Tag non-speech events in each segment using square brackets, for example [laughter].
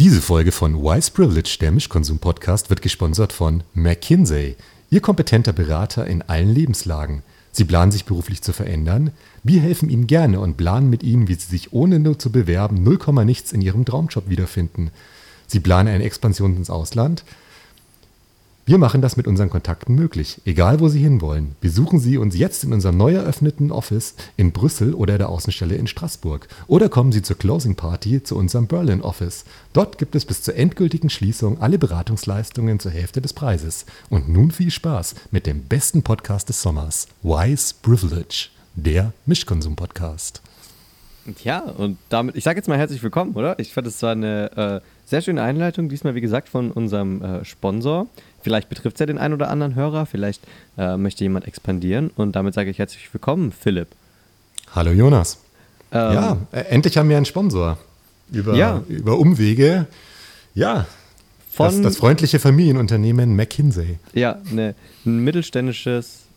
Diese Folge von Wise Privilege, der Mischkonsum-Podcast, wird gesponsert von McKinsey, Ihr kompetenter Berater in allen Lebenslagen. Sie planen sich beruflich zu verändern? Wir helfen Ihnen gerne und planen mit Ihnen, wie Sie sich ohne nur zu bewerben 0, nichts in Ihrem Traumjob wiederfinden. Sie planen eine Expansion ins Ausland? Wir machen das mit unseren Kontakten möglich, egal wo Sie hinwollen. Besuchen Sie uns jetzt in unserem neu eröffneten Office in Brüssel oder der Außenstelle in Straßburg. Oder kommen Sie zur Closing Party zu unserem Berlin Office. Dort gibt es bis zur endgültigen Schließung alle Beratungsleistungen zur Hälfte des Preises. Und nun viel Spaß mit dem besten Podcast des Sommers, Wise Privilege, der Mischkonsum-Podcast. Ja, und damit, ich sage jetzt mal herzlich willkommen, oder? Ich fand, es war eine äh, sehr schöne Einleitung, diesmal wie gesagt von unserem äh, Sponsor. Vielleicht betrifft es ja den einen oder anderen Hörer, vielleicht äh, möchte jemand expandieren und damit sage ich herzlich willkommen, Philipp. Hallo Jonas. Ähm, ja, äh, endlich haben wir einen Sponsor. Über, ja. über Umwege. Ja, Von, das, das freundliche Familienunternehmen McKinsey. Ja, ne, ein mittelständisches,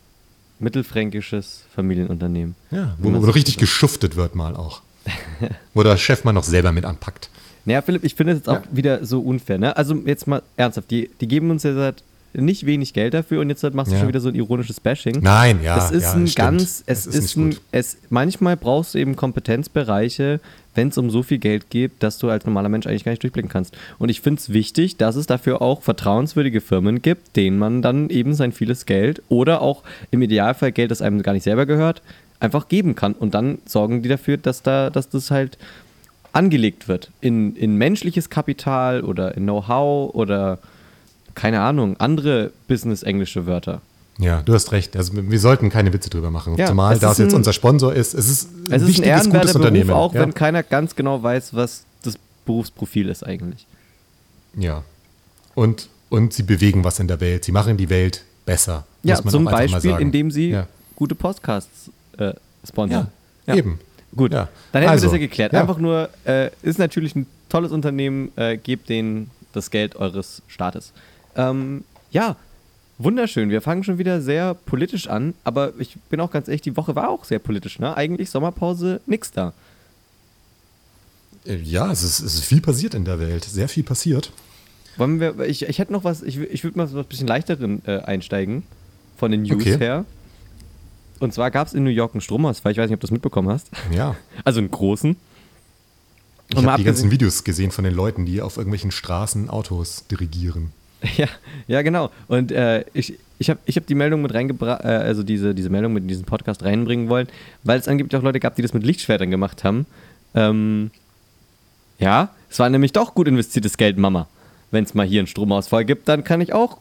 mittelfränkisches Familienunternehmen. Ja, wo, wo richtig geschuftet wird mal auch. [laughs] wo der Chef mal noch selber mit anpackt. Naja, Philipp, ich finde es jetzt auch ja. wieder so unfair. Ne? Also jetzt mal ernsthaft, die, die geben uns ja seit nicht wenig Geld dafür und jetzt machst du ja. schon wieder so ein ironisches Bashing. Nein, ja. Es ist ja, ein ganz, es, es ist, ist ein, es, manchmal brauchst du eben Kompetenzbereiche, wenn es um so viel Geld geht, dass du als normaler Mensch eigentlich gar nicht durchblicken kannst. Und ich finde es wichtig, dass es dafür auch vertrauenswürdige Firmen gibt, denen man dann eben sein vieles Geld oder auch im Idealfall Geld, das einem gar nicht selber gehört, einfach geben kann. Und dann sorgen die dafür, dass da, dass das halt angelegt wird in, in menschliches Kapital oder in Know-how oder keine Ahnung, andere business-englische Wörter. Ja, du hast recht. Also wir sollten keine Witze drüber machen. Ja, Zumal da es jetzt unser Sponsor ist. Es ist ein es wichtiges, ist ein gutes Unternehmen. Beruf, auch ja. wenn keiner ganz genau weiß, was das Berufsprofil ist eigentlich. Ja. Und, und sie bewegen was in der Welt. Sie machen die Welt besser. Ja, zum Beispiel, indem sie ja. gute Podcasts äh, sponsern. Ja, eben. Gut, ja. dann hätten also, wir das ja geklärt. Einfach nur, äh, ist natürlich ein tolles Unternehmen, äh, gebt denen das Geld eures Staates. Ähm, ja, wunderschön. Wir fangen schon wieder sehr politisch an, aber ich bin auch ganz ehrlich, die Woche war auch sehr politisch. Ne? Eigentlich Sommerpause, nix da. Äh, ja, es ist, es ist viel passiert in der Welt. Sehr viel passiert. Wollen wir, ich, ich hätte noch was, ich, ich würde mal so ein bisschen leichteren äh, einsteigen, von den News okay. her. Und zwar gab es in New York einen Stromausfall. Ich weiß nicht, ob du das mitbekommen hast. Ja. [laughs] Also einen großen. Ich habe die ganzen Videos gesehen von den Leuten, die auf irgendwelchen Straßen Autos dirigieren. [laughs] Ja, ja genau. Und äh, ich, ich habe ich hab die Meldung mit reingebracht, äh, also diese, diese Meldung mit in diesen Podcast reinbringen wollen, weil es angeblich auch Leute gab, die das mit Lichtschwertern gemacht haben. Ähm, ja, es war nämlich doch gut investiertes Geld, Mama. Wenn es mal hier einen Stromausfall gibt, dann kann ich auch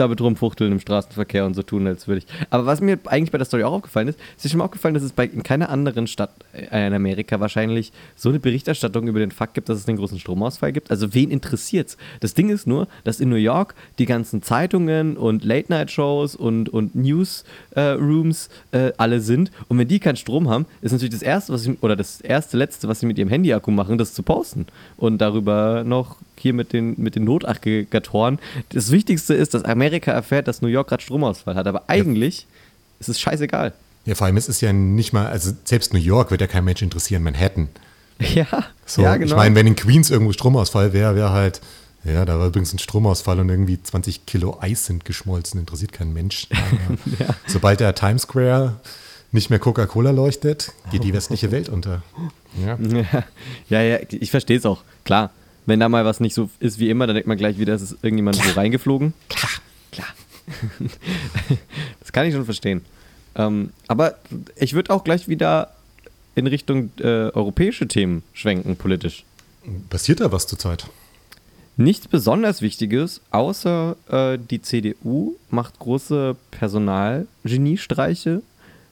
damit rumfuchteln im Straßenverkehr und so tun, als würde ich. Aber was mir eigentlich bei der Story auch aufgefallen ist, ist dir schon mal aufgefallen, dass es bei in keiner anderen Stadt äh, in Amerika wahrscheinlich so eine Berichterstattung über den Fakt gibt, dass es einen großen Stromausfall gibt. Also wen interessiert's? Das Ding ist nur, dass in New York die ganzen Zeitungen und Late-Night-Shows und, und News-Rooms äh, äh, alle sind. Und wenn die keinen Strom haben, ist natürlich das erste, was sie, oder das erste, letzte, was sie mit ihrem Handy-Akku machen, das zu posten. Und darüber noch hier mit den, mit den Notaggregatoren. Das Wichtigste ist, dass Amerika erfährt, dass New York gerade Stromausfall hat. Aber eigentlich ja. ist es scheißegal. Ja, vor allem es ist ja nicht mal, also selbst New York wird ja kein Mensch interessieren, Manhattan. Ja, so, ja genau. Ich meine, wenn in Queens irgendwo Stromausfall wäre, wäre halt, ja, da war übrigens ein Stromausfall und irgendwie 20 Kilo Eis sind geschmolzen, interessiert kein Mensch. [laughs] ja. Sobald der Times Square nicht mehr Coca-Cola leuchtet, geht die [laughs] westliche Welt unter. Ja, ja, ja ich verstehe es auch, klar wenn da mal was nicht so ist wie immer, dann denkt man gleich wieder, es ist irgendjemand klar. so reingeflogen. Klar, klar. [laughs] das kann ich schon verstehen. Ähm, aber ich würde auch gleich wieder in Richtung äh, europäische Themen schwenken, politisch. Passiert da was zurzeit? Nichts besonders Wichtiges, außer äh, die CDU macht große Personalgeniestreiche.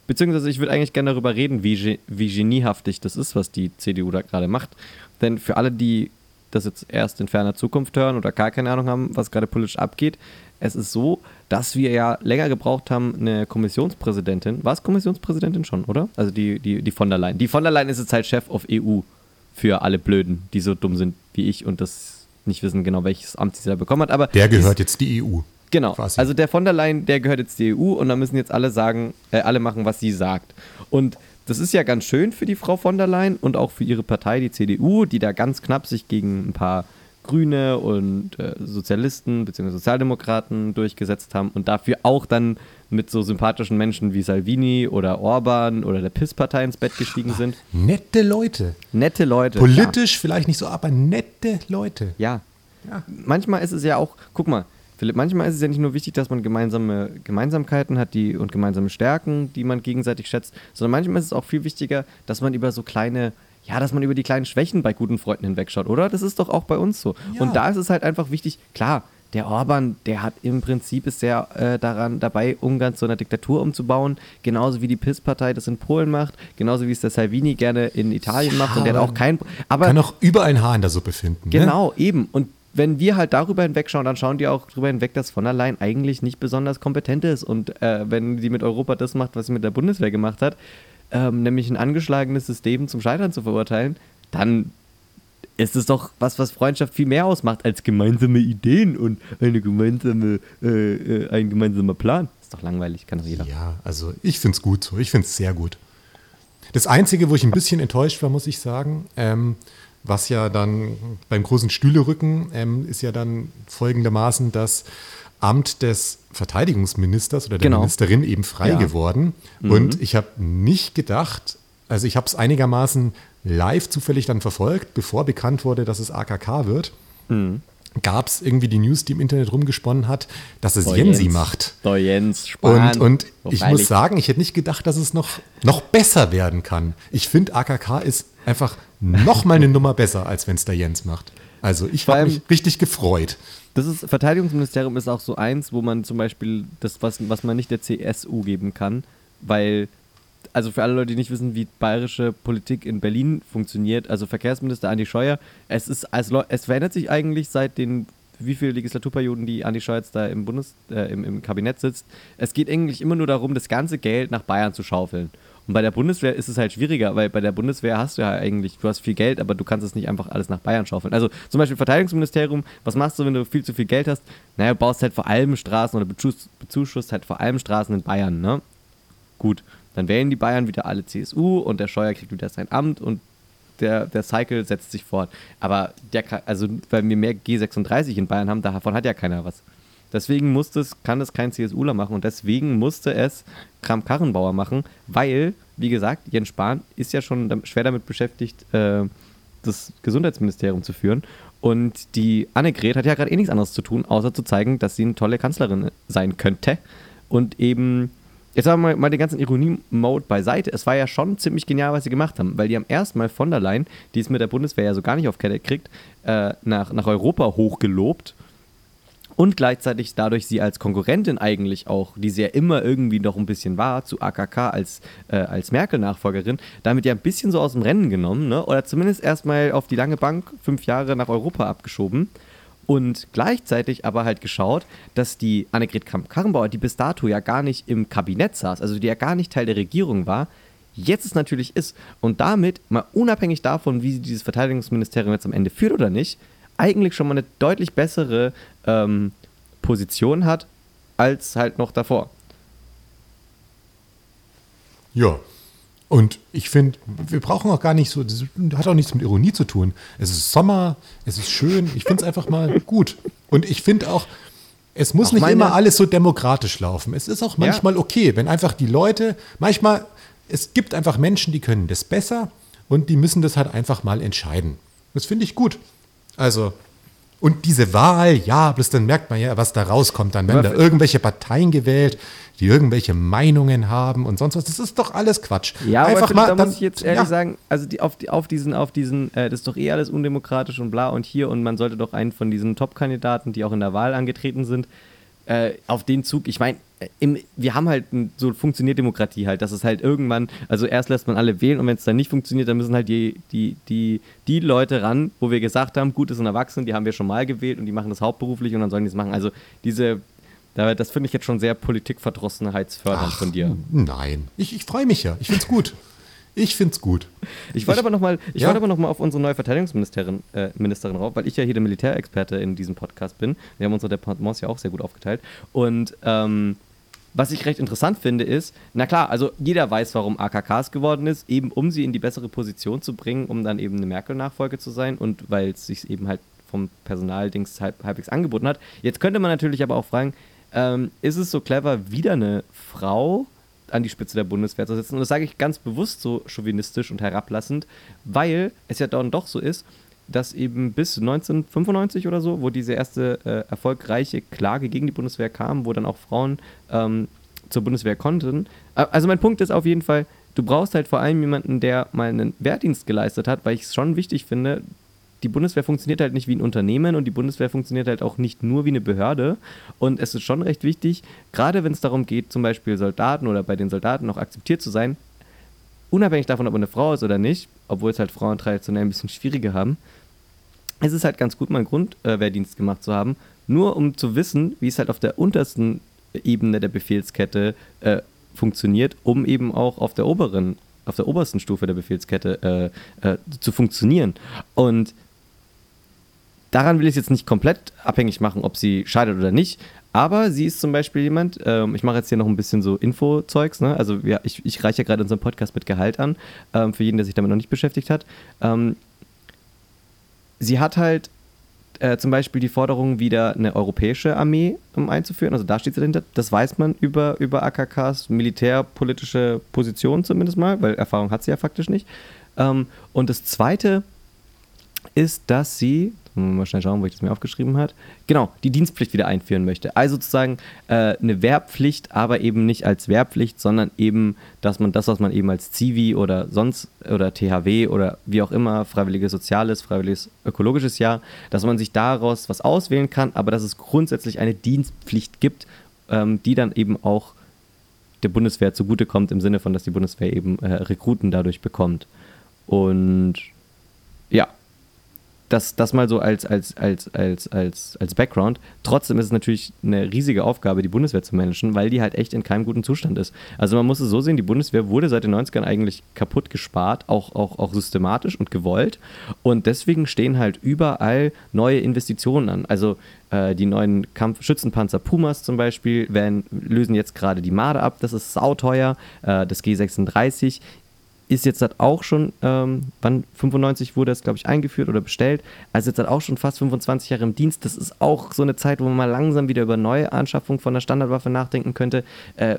Beziehungsweise ich würde eigentlich gerne darüber reden, wie, wie geniehaftig das ist, was die CDU da gerade macht. Denn für alle, die das jetzt erst in ferner Zukunft hören oder gar keine Ahnung haben, was gerade politisch abgeht. Es ist so, dass wir ja länger gebraucht haben, eine Kommissionspräsidentin. War es Kommissionspräsidentin schon, oder? Also die, die, die von der Leyen. Die von der Leyen ist jetzt halt Chef auf EU für alle Blöden, die so dumm sind wie ich und das nicht wissen genau, welches Amt sie da bekommen hat. Aber der gehört jetzt die EU. Genau. Quasi. Also der von der Leyen, der gehört jetzt die EU und da müssen jetzt alle sagen, äh, alle machen, was sie sagt. Und das ist ja ganz schön für die Frau von der Leyen und auch für ihre Partei, die CDU, die da ganz knapp sich gegen ein paar Grüne und äh, Sozialisten bzw. Sozialdemokraten durchgesetzt haben und dafür auch dann mit so sympathischen Menschen wie Salvini oder Orban oder der PIS-Partei ins Bett gestiegen sind. Nette Leute. Nette Leute. Politisch ja. vielleicht nicht so, aber nette Leute. Ja. ja. Manchmal ist es ja auch, guck mal, Philipp, manchmal ist es ja nicht nur wichtig, dass man gemeinsame Gemeinsamkeiten hat die, und gemeinsame Stärken, die man gegenseitig schätzt, sondern manchmal ist es auch viel wichtiger, dass man über so kleine ja, dass man über die kleinen Schwächen bei guten Freunden hinwegschaut, oder? Das ist doch auch bei uns so. Ja. Und da ist es halt einfach wichtig, klar, der Orban, der hat im Prinzip ist sehr äh, daran dabei, Ungarn zu einer Diktatur umzubauen, genauso wie die PIS-Partei das in Polen macht, genauso wie es der Salvini gerne in Italien ja, macht und der hat auch kein. Aber kann auch überall ein Haar in der Suppe finden. Ne? Genau, ne? eben. Und wenn wir halt darüber hinwegschauen, dann schauen die auch darüber hinweg, dass von Leyen eigentlich nicht besonders kompetent ist. Und äh, wenn sie mit Europa das macht, was sie mit der Bundeswehr gemacht hat, ähm, nämlich ein angeschlagenes System zum Scheitern zu verurteilen, dann ist es doch was, was Freundschaft viel mehr ausmacht als gemeinsame Ideen und eine gemeinsame, äh, äh, ein gemeinsamer Plan. Ist doch langweilig, kann doch jeder. Ja, also ich finde es gut so. Ich finde es sehr gut. Das Einzige, wo ich ein bisschen enttäuscht war, muss ich sagen, ähm, was ja dann beim großen Stühlerücken ähm, ist ja dann folgendermaßen das Amt des Verteidigungsministers oder der genau. Ministerin eben frei ja. geworden. Mhm. Und ich habe nicht gedacht, also ich habe es einigermaßen live zufällig dann verfolgt, bevor bekannt wurde, dass es AKK wird. Mhm. Gab es irgendwie die News, die im Internet rumgesponnen hat, dass es Boah, Jensi Jens. macht. Boah, Jens, Spahn. Und, und ich muss sagen, ich hätte nicht gedacht, dass es noch, noch besser werden kann. Ich finde, AKK ist einfach noch mal eine [laughs] Nummer besser, als wenn es der Jens macht. Also ich habe mich richtig gefreut. Das ist, Verteidigungsministerium ist auch so eins, wo man zum Beispiel das, was, was man nicht der CSU geben kann, weil, also für alle Leute, die nicht wissen, wie bayerische Politik in Berlin funktioniert, also Verkehrsminister Andi Scheuer, es ist, also, es verändert sich eigentlich seit den wie viele Legislaturperioden die Andi Scheuer jetzt da im, Bundes, äh, im, im Kabinett sitzt. Es geht eigentlich immer nur darum, das ganze Geld nach Bayern zu schaufeln. Und bei der Bundeswehr ist es halt schwieriger, weil bei der Bundeswehr hast du ja eigentlich, du hast viel Geld, aber du kannst es nicht einfach alles nach Bayern schaufeln. Also zum Beispiel Verteidigungsministerium, was machst du, wenn du viel zu viel Geld hast? Naja, du baust halt vor allem Straßen oder bezuschusst halt vor allem Straßen in Bayern, ne? Gut, dann wählen die Bayern wieder alle CSU und der Scheuer kriegt wieder sein Amt und der, der Cycle setzt sich fort. Aber der also weil wir mehr G36 in Bayern haben, davon hat ja keiner was. Deswegen musste es, kann es kein CSUler machen und deswegen musste es Kram-Karrenbauer machen, weil, wie gesagt, Jens Spahn ist ja schon schwer damit beschäftigt, äh, das Gesundheitsministerium zu führen. Und die Annegret hat ja gerade eh nichts anderes zu tun, außer zu zeigen, dass sie eine tolle Kanzlerin sein könnte. Und eben, jetzt sagen wir mal, mal den ganzen Ironie-Mode beiseite. Es war ja schon ziemlich genial, was sie gemacht haben, weil die haben erstmal von der Leyen, die es mit der Bundeswehr ja so gar nicht auf Kette kriegt, äh, nach, nach Europa hochgelobt und gleichzeitig dadurch sie als Konkurrentin eigentlich auch, die sie ja immer irgendwie noch ein bisschen war, zu AKK als, äh, als Merkel-Nachfolgerin, damit ja ein bisschen so aus dem Rennen genommen, ne? oder zumindest erstmal auf die lange Bank fünf Jahre nach Europa abgeschoben und gleichzeitig aber halt geschaut, dass die Annegret Kramp-Karrenbauer, die bis dato ja gar nicht im Kabinett saß, also die ja gar nicht Teil der Regierung war, jetzt es natürlich ist und damit, mal unabhängig davon, wie sie dieses Verteidigungsministerium jetzt am Ende führt oder nicht, eigentlich schon mal eine deutlich bessere ähm, Position hat als halt noch davor. Ja. Und ich finde, wir brauchen auch gar nicht so, das hat auch nichts mit Ironie zu tun. Es ist Sommer, es ist schön, ich finde es einfach mal gut. Und ich finde auch, es muss auch nicht immer alles so demokratisch laufen. Es ist auch manchmal ja. okay, wenn einfach die Leute, manchmal, es gibt einfach Menschen, die können das besser und die müssen das halt einfach mal entscheiden. Das finde ich gut. Also, und diese Wahl, ja, bloß dann merkt man ja, was da rauskommt. Dann werden da irgendwelche Parteien gewählt, die irgendwelche Meinungen haben und sonst was. Das ist doch alles Quatsch. Ja, Einfach aber mal, da dann, muss ich jetzt ehrlich ja. sagen, also die, auf, die, auf diesen, auf diesen, äh, das ist doch eh alles undemokratisch und bla und hier und man sollte doch einen von diesen Top-Kandidaten, die auch in der Wahl angetreten sind, äh, auf den Zug, ich meine, im, wir haben halt, so funktioniert Demokratie halt, dass es halt irgendwann, also erst lässt man alle wählen und wenn es dann nicht funktioniert, dann müssen halt die, die, die, die Leute ran, wo wir gesagt haben, gut, das sind Erwachsene, die haben wir schon mal gewählt und die machen das hauptberuflich und dann sollen die es machen. Also diese, das finde ich jetzt schon sehr politikverdrossenheitsfördernd von dir. Nein, ich, ich freue mich ja, ich finde es gut. Ich finde es gut. Ich wollte aber nochmal ja? wollt noch auf unsere neue Verteidigungsministerin äh, Ministerin rauf, weil ich ja hier der Militärexperte in diesem Podcast bin. Wir haben unsere Departements ja auch sehr gut aufgeteilt. Und ähm, was ich recht interessant finde, ist, na klar, also jeder weiß, warum AKKs geworden ist, eben um sie in die bessere Position zu bringen, um dann eben eine Merkel-Nachfolge zu sein und weil es sich eben halt vom Personaldings halb, halbwegs angeboten hat. Jetzt könnte man natürlich aber auch fragen, ähm, ist es so clever, wieder eine Frau an die Spitze der Bundeswehr zu setzen? Und das sage ich ganz bewusst so chauvinistisch und herablassend, weil es ja dann doch so ist, dass eben bis 1995 oder so, wo diese erste äh, erfolgreiche Klage gegen die Bundeswehr kam, wo dann auch Frauen ähm, zur Bundeswehr konnten. Also mein Punkt ist auf jeden Fall, du brauchst halt vor allem jemanden, der mal einen Wehrdienst geleistet hat, weil ich es schon wichtig finde, die Bundeswehr funktioniert halt nicht wie ein Unternehmen und die Bundeswehr funktioniert halt auch nicht nur wie eine Behörde. Und es ist schon recht wichtig, gerade wenn es darum geht, zum Beispiel Soldaten oder bei den Soldaten auch akzeptiert zu sein, unabhängig davon, ob man eine Frau ist oder nicht, obwohl es halt Frauen traditionell ein bisschen schwieriger haben, es ist halt ganz gut, mal einen Grundwehrdienst gemacht zu haben, nur um zu wissen, wie es halt auf der untersten Ebene der Befehlskette äh, funktioniert, um eben auch auf der oberen, auf der obersten Stufe der Befehlskette äh, äh, zu funktionieren. Und daran will ich es jetzt nicht komplett abhängig machen, ob sie scheidet oder nicht. Aber sie ist zum Beispiel jemand, ähm, ich mache jetzt hier noch ein bisschen so Info-Zeugs, ne? also ja, ich, ich reiche ja gerade unseren Podcast mit Gehalt an, ähm, für jeden, der sich damit noch nicht beschäftigt hat. Ähm, sie hat halt äh, zum Beispiel die Forderung, wieder eine europäische Armee um einzuführen. Also da steht sie dahinter. Das weiß man über, über AKKs militärpolitische Position zumindest mal, weil Erfahrung hat sie ja faktisch nicht. Ähm, und das Zweite ist, dass sie, mal schnell schauen, wo ich das mir aufgeschrieben habe. Genau, die Dienstpflicht wieder einführen möchte. Also sozusagen äh, eine Wehrpflicht, aber eben nicht als Wehrpflicht, sondern eben, dass man das, was man eben als Zivi oder sonst oder THW oder wie auch immer, freiwilliges Soziales, freiwilliges ökologisches Jahr, dass man sich daraus was auswählen kann, aber dass es grundsätzlich eine Dienstpflicht gibt, ähm, die dann eben auch der Bundeswehr zugutekommt, im Sinne von, dass die Bundeswehr eben äh, Rekruten dadurch bekommt. Und ja, das, das mal so als, als, als, als, als, als Background. Trotzdem ist es natürlich eine riesige Aufgabe, die Bundeswehr zu managen, weil die halt echt in keinem guten Zustand ist. Also man muss es so sehen, die Bundeswehr wurde seit den 90ern eigentlich kaputt gespart, auch, auch, auch systematisch und gewollt. Und deswegen stehen halt überall neue Investitionen an. Also äh, die neuen Kampfschützenpanzer Pumas zum Beispiel werden, lösen jetzt gerade die Marder ab, das ist sauteuer. Äh, das G36 ist jetzt das auch schon, ähm, wann 95 wurde das, glaube ich, eingeführt oder bestellt, also jetzt hat auch schon fast 25 Jahre im Dienst. Das ist auch so eine Zeit, wo man mal langsam wieder über neue Anschaffung von der Standardwaffe nachdenken könnte. Äh,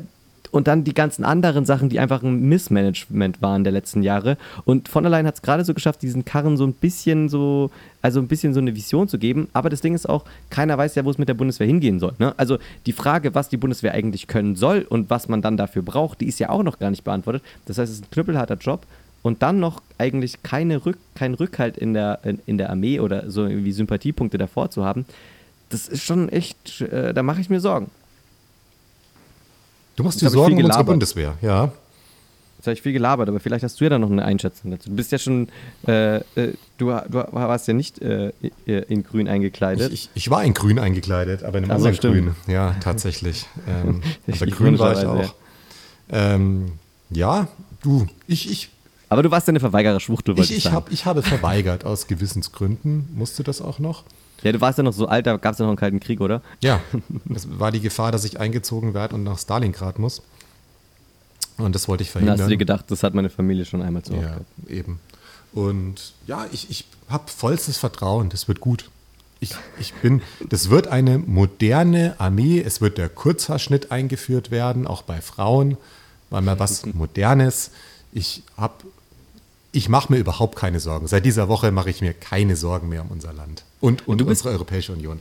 und dann die ganzen anderen Sachen, die einfach ein Missmanagement waren der letzten Jahre. Und von allein hat es gerade so geschafft, diesen Karren so ein bisschen so, also ein bisschen so eine Vision zu geben. Aber das Ding ist auch, keiner weiß ja, wo es mit der Bundeswehr hingehen soll. Ne? Also die Frage, was die Bundeswehr eigentlich können soll und was man dann dafür braucht, die ist ja auch noch gar nicht beantwortet. Das heißt, es ist ein knüppelharter Job. Und dann noch eigentlich keine Rück, kein Rückhalt in der, in, in der Armee oder so irgendwie Sympathiepunkte davor zu haben, das ist schon echt, äh, da mache ich mir Sorgen. Du machst dir Sorgen um unsere Bundeswehr, ja. Jetzt habe ich viel gelabert, aber vielleicht hast du ja da noch eine Einschätzung dazu. Du bist ja schon, äh, äh, du, du, warst ja nicht äh, in grün eingekleidet. Ich, ich, ich, war in grün eingekleidet, aber in einem anderen so, grün. Ja, tatsächlich. [laughs] Ähm, aber grün war ich auch. Ähm, ja, du, ich, ich. Aber du warst ja eine Verweigererschwuchtel, wollte ich, ich. Hab, ich habe verweigert aus Gewissensgründen, musste das auch noch. Ja, du warst ja noch so alt, da gab es ja noch einen kalten Krieg, oder? Ja, [laughs] es war die Gefahr, dass ich eingezogen werde und nach Stalingrad muss. Und das wollte ich verhindern. Dann hast du dir gedacht, das hat meine Familie schon einmal zu Ja, gehabt. eben. Und ja, ich, ich habe vollstes Vertrauen, das wird gut. Ich, ich bin, das wird eine moderne Armee, es wird der Kurzhaarschnitt eingeführt werden, auch bei Frauen, weil mal was [laughs] Modernes. Ich habe ich mache mir überhaupt keine Sorgen. Seit dieser Woche mache ich mir keine Sorgen mehr um unser Land und, und unsere Europäische Union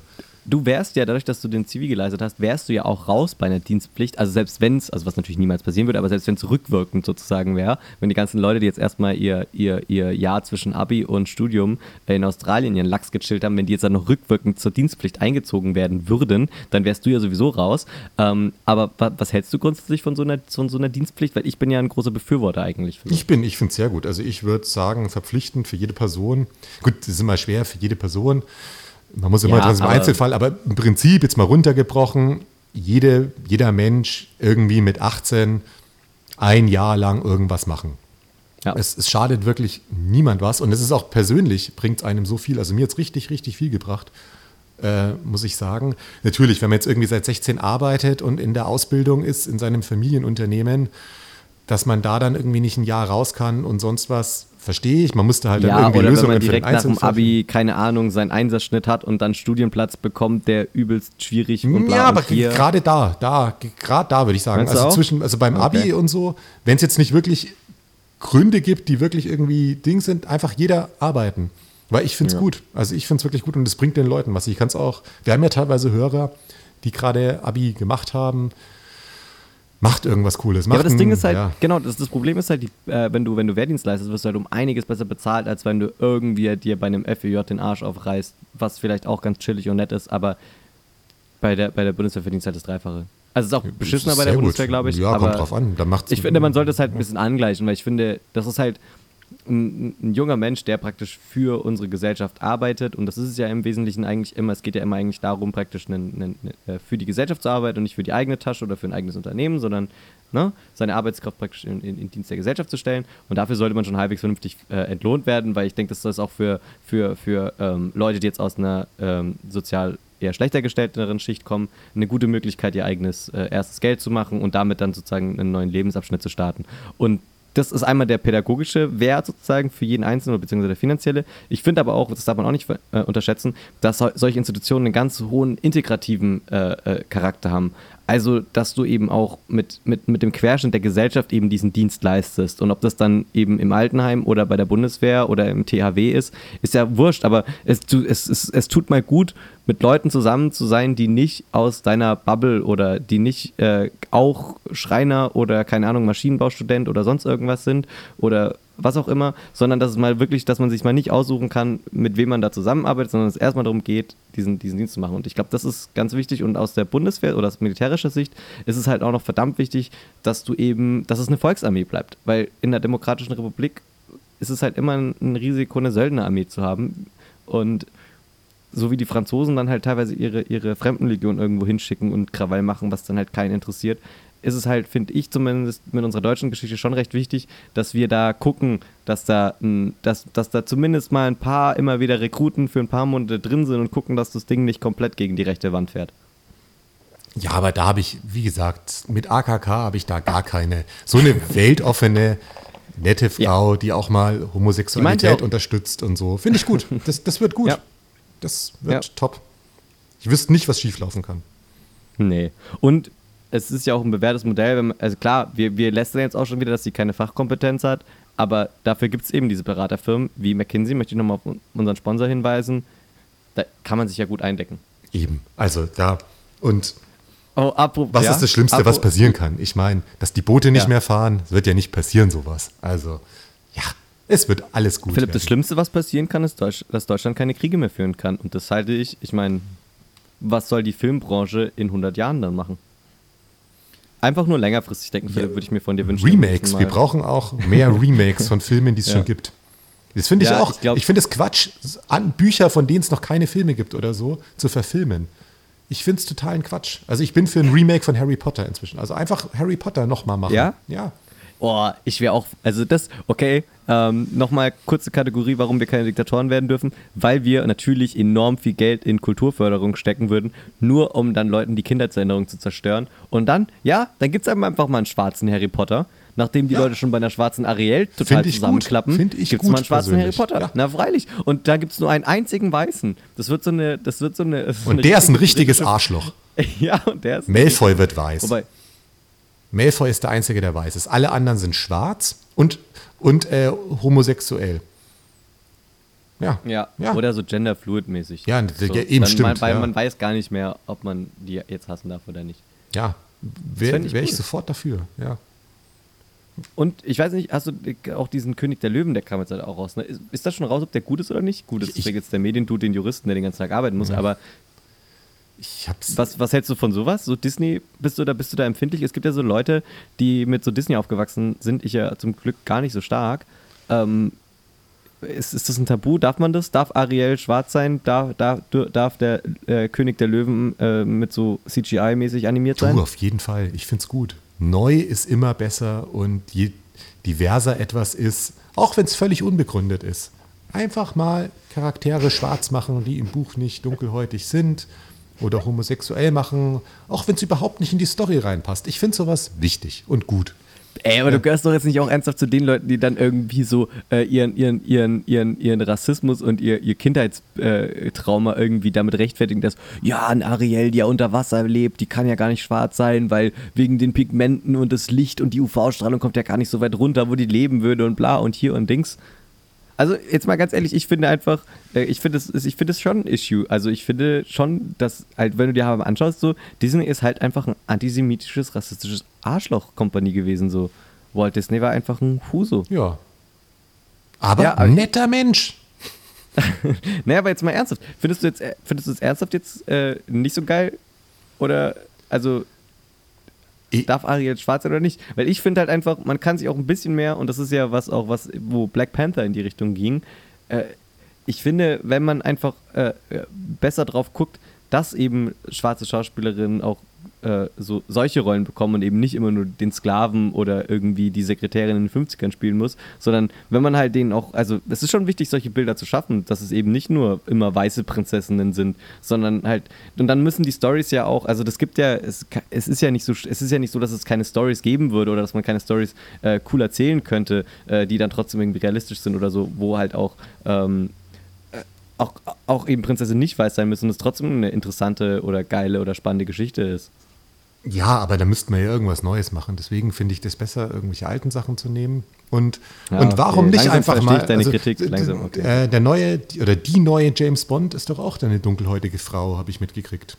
du wärst ja, dadurch, dass du den Zivi geleistet hast, wärst du ja auch raus bei einer Dienstpflicht. Also selbst wenn es, also was natürlich niemals passieren würde, aber selbst wenn es rückwirkend sozusagen wäre, wenn die ganzen Leute, die jetzt erstmal ihr, ihr, ihr Jahr zwischen Abi und Studium in Australien ihren Lachs gechillt haben, wenn die jetzt dann noch rückwirkend zur Dienstpflicht eingezogen werden würden, dann wärst du ja sowieso raus. Ähm, aber was hältst du grundsätzlich von so, einer, von so einer Dienstpflicht? Weil ich bin ja ein großer Befürworter eigentlich. ich bin, ich finde es sehr gut. Also ich würde sagen, verpflichtend für jede Person. Gut, das ist immer schwer für jede Person. Man muss immer ja, das im Einzelfall, aber im Prinzip jetzt mal runtergebrochen, jede, jeder Mensch irgendwie mit 18 ein Jahr lang irgendwas machen. Ja. Es, es, schadet wirklich niemand was und es ist auch persönlich, bringt es einem so viel. Also mir hat es richtig, richtig viel gebracht. äh, muss ich sagen. Natürlich, wenn man jetzt irgendwie seit 16 arbeitet und in der Ausbildung ist, in seinem Familienunternehmen, dass man da dann irgendwie nicht ein Jahr raus kann und sonst was, verstehe ich. Man musste halt ja, dann irgendwie oder Lösungen wenn man direkt nach dem Abi, keine Ahnung, seinen Einsatzschnitt hat und dann Studienplatz bekommt, der übelst schwierig und bla Ja, aber gerade da, da, gerade da würde ich sagen. Also auch? zwischen, also beim Abi Okay. und so, wenn es jetzt nicht wirklich Gründe gibt, die wirklich irgendwie Ding sind, einfach jeder arbeiten. Weil ich finde es Ja. gut. Also ich finde es wirklich gut und es bringt den Leuten was. Ich kann es auch, wir haben ja teilweise Hörer, die gerade Abi gemacht haben. Macht irgendwas Cooles. Ja, aber Macht das Ding ist halt, ja. genau, das, das Problem ist halt, die, äh, wenn, du, wenn du Wehrdienst leistest, wirst du halt um einiges besser bezahlt, als wenn du irgendwie dir bei einem FEJ den Arsch aufreißt, was vielleicht auch ganz chillig und nett ist, aber bei der, bei der Bundeswehr verdienst du halt das Dreifache. Also es ist auch beschissener Das bei ist der. Bundeswehr, glaube ich. Ja, aber kommt drauf an. Da macht's ich finde, man sollte es halt ein bisschen angleichen, weil ich finde, das ist halt ein, ein junger Mensch, der praktisch für unsere Gesellschaft arbeitet. Und das ist es ja im Wesentlichen eigentlich immer. Es geht ja immer eigentlich darum, praktisch einen, einen, äh, für die Gesellschaft zu arbeiten und nicht für die eigene Tasche oder für ein eigenes Unternehmen, sondern ne, seine Arbeitskraft praktisch in, in, in Dienst der Gesellschaft zu stellen. Und dafür sollte man schon halbwegs vernünftig äh, entlohnt werden, weil ich denke, dass das auch für, für, für ähm, Leute, die jetzt aus einer ähm, sozial eher schlechter gestellteren Schicht kommen, eine gute Möglichkeit, ihr eigenes äh, erstes Geld zu machen und damit dann sozusagen einen neuen Lebensabschnitt zu starten. Und das ist einmal der pädagogische Wert sozusagen für jeden Einzelnen beziehungsweise der finanzielle. Ich finde aber auch, das darf man auch nicht äh, unterschätzen, dass sol solche Institutionen einen ganz hohen integrativen äh, äh, Charakter haben. Also, dass du eben auch mit, mit, mit dem Querschnitt der Gesellschaft eben diesen Dienst leistest. Und ob das dann eben im Altenheim oder bei der Bundeswehr oder im THW ist, ist ja wurscht. Aber es, es, es, es tut mal gut, mit Leuten zusammen zu sein, die nicht aus deiner Bubble oder die nicht äh, auch Schreiner oder keine Ahnung, Maschinenbaustudent oder sonst irgendwas sind oder was auch immer, sondern dass es mal wirklich, dass man sich mal nicht aussuchen kann, mit wem man da zusammenarbeitet, sondern es erstmal darum geht, diesen, diesen Dienst zu machen. Und ich glaube, das ist ganz wichtig und aus der Bundeswehr oder aus militärischer Sicht ist es halt auch noch verdammt wichtig, dass du eben, dass es eine Volksarmee bleibt. Weil in der Demokratischen Republik ist es halt immer ein, Risiko, eine Söldnerarmee zu haben. Und so wie die Franzosen dann halt teilweise ihre, ihre Fremdenlegion irgendwo hinschicken und Krawall machen, was dann halt keinen interessiert, ist es halt, finde ich zumindest mit unserer deutschen Geschichte schon recht wichtig, dass wir da gucken, dass da, dass, dass da zumindest mal ein paar immer wieder Rekruten für ein paar Monate drin sind und gucken, dass das Ding nicht komplett gegen die rechte Wand fährt. Ja, aber da habe ich, wie gesagt, mit AKK habe ich da gar keine. So eine weltoffene, nette Frau, die auch mal Homosexualität ja auch- unterstützt und so. Finde ich gut. [laughs] Das, das wird gut. Ja. Das wird Ja. top. Ich wüsste nicht, was schieflaufen kann. Nee. Und es ist ja auch ein bewährtes Modell, wenn man, also klar, wir, wir lästern jetzt auch schon wieder, dass sie keine Fachkompetenz hat, aber dafür gibt es eben diese Beraterfirmen wie McKinsey, möchte ich nochmal auf un- unseren Sponsor hinweisen. Da kann man sich ja gut eindecken. Eben. Also da. Und Oh, apropos, was ja? ist das Schlimmste, was Apro- passieren kann? Ich meine, dass die Boote nicht Ja. mehr fahren, das wird ja nicht passieren, sowas. Also, ja, es wird alles gut. Philipp, das werden. Schlimmste, was passieren kann, ist, Deutsch, dass Deutschland keine Kriege mehr führen kann. Und das halte ich, ich meine, was soll die Filmbranche in 100 Jahren dann machen? Einfach nur längerfristig denken, Philipp, würde ich mir von dir wünschen. Remakes. Wir brauchen auch mehr [laughs] Remakes von Filmen, die es Ja. schon gibt. Das finde ich Ja, auch. ich ich finde es Quatsch, an Bücher, von denen es noch keine Filme gibt oder so, zu verfilmen. Ich finde es totalen Quatsch. Also ich bin für ein Remake von Harry Potter inzwischen. Also einfach Harry Potter nochmal machen. Ja? Ja. Oh, ich wäre auch, also das, okay, ähm, nochmal kurze Kategorie, warum wir keine Diktatoren werden dürfen, weil wir natürlich enorm viel Geld in Kulturförderung stecken würden, nur um dann Leuten die Kindheitserinnerung zu zerstören. Und dann, ja, dann gibt es einfach mal einen schwarzen Harry Potter. Nachdem die Ja. Leute schon bei einer schwarzen Ariel total Find zusammenklappen, gibt es mal einen schwarzen persönlich. Harry Potter. Ja. Na freilich. Und da gibt es nur einen einzigen Weißen. Das wird so eine, das wird so eine. das so Und eine der ist ein richtige- richtiges Arschloch. [laughs] Ja, und der ist. Malfoy wird weiß. Wobei, Malfoy ist der Einzige, der weiß ist. Alle anderen sind schwarz und, und äh, homosexuell. Ja. Ja, Ja. oder so genderfluid-mäßig. Ja, so, ja, eben, stimmt, Weil ja. man weiß gar nicht mehr, ob man die jetzt hassen darf oder nicht. Ja. Wäre ich wär ich sofort dafür. Ja. Und ich weiß nicht, hast du auch diesen König der Löwen, der kam jetzt halt auch raus. Ne? Ist, ist das schon raus, ob der gut ist oder nicht? Gut, das Ich- ist jetzt der Mediendude, den Juristen, der den ganzen Tag arbeiten muss. Aber Ich hab's. was, was hältst du von sowas? So Disney, bist du da, bist du da empfindlich? Es gibt ja so Leute, die mit so Disney aufgewachsen sind. Ich ja zum Glück gar nicht so stark. Ähm, ist, ist das ein Tabu? Darf man das? Darf Ariel schwarz sein? Darf, darf, darf der äh, König der Löwen äh, mit so CGI-mäßig animiert sein? Du, auf jeden Fall. Ich finde es gut. Neu ist immer besser und je diverser etwas ist, auch wenn es völlig unbegründet ist, Einfach mal Charaktere schwarz machen, die im Buch nicht dunkelhäutig sind oder homosexuell machen, auch wenn es überhaupt nicht in die Story reinpasst. Ich finde sowas wichtig und gut. Ey, aber du gehörst doch jetzt nicht auch ernsthaft zu den Leuten, die dann irgendwie so äh, ihren, ihren, ihren, ihren, ihren Rassismus und ihr, ihr Kindheitstrauma irgendwie damit rechtfertigen, dass, ja, ein Ariel, die ja unter Wasser lebt, die kann ja gar nicht schwarz sein, weil wegen den Pigmenten und das Licht und die UV-Strahlung kommt ja gar nicht so weit runter, wo die leben würde und bla und hier und Dings. Also jetzt mal ganz ehrlich, ich finde einfach, äh, ich finde es, ich finde es schon ein Issue. Also ich finde schon, dass halt, wenn du dir aber anschaust, so Disney ist halt einfach ein antisemitisches, rassistisches Arschloch-Kompanie gewesen. So Walt Disney war einfach ein Huso. Ja. Aber ja, ein netter Mensch. [laughs] naja, aber jetzt mal ernsthaft. Findest du jetzt, äh, findest du es ernsthaft jetzt äh, nicht so geil? Oder also darf Ariel schwarz sein oder nicht? Weil ich finde halt einfach, man kann sich auch ein bisschen mehr, und das ist ja was auch, was, wo Black Panther in die Richtung ging. Äh, ich finde, wenn man einfach äh, besser drauf guckt, dass eben schwarze Schauspielerinnen auch äh, so solche Rollen bekommen und eben nicht immer nur den Sklaven oder irgendwie die Sekretärin in den 50ern spielen muss, sondern wenn man halt denen auch, also es ist schon wichtig, solche Bilder zu schaffen, dass es eben nicht nur immer weiße Prinzessinnen sind, sondern halt, und dann müssen die Stories ja auch, also das gibt ja, es, es ist ja nicht so, es ist ja nicht so, dass es keine Stories geben würde oder dass man keine Stories äh, cool erzählen könnte, äh, die dann trotzdem irgendwie realistisch sind oder so, wo halt auch ähm, äh, auch, auch eben Prinzessin nicht weiß sein müssen und es trotzdem eine interessante oder geile oder spannende Geschichte ist. Ja, aber da müssten wir ja irgendwas Neues machen. Deswegen finde ich das besser, irgendwelche alten Sachen zu nehmen. Und, ja, und warum okay. nicht langsam einfach mal. Deine also, Kritik langsam, okay. äh, der neue oder die neue James Bond ist doch auch eine dunkelhäutige Frau, habe ich mitgekriegt.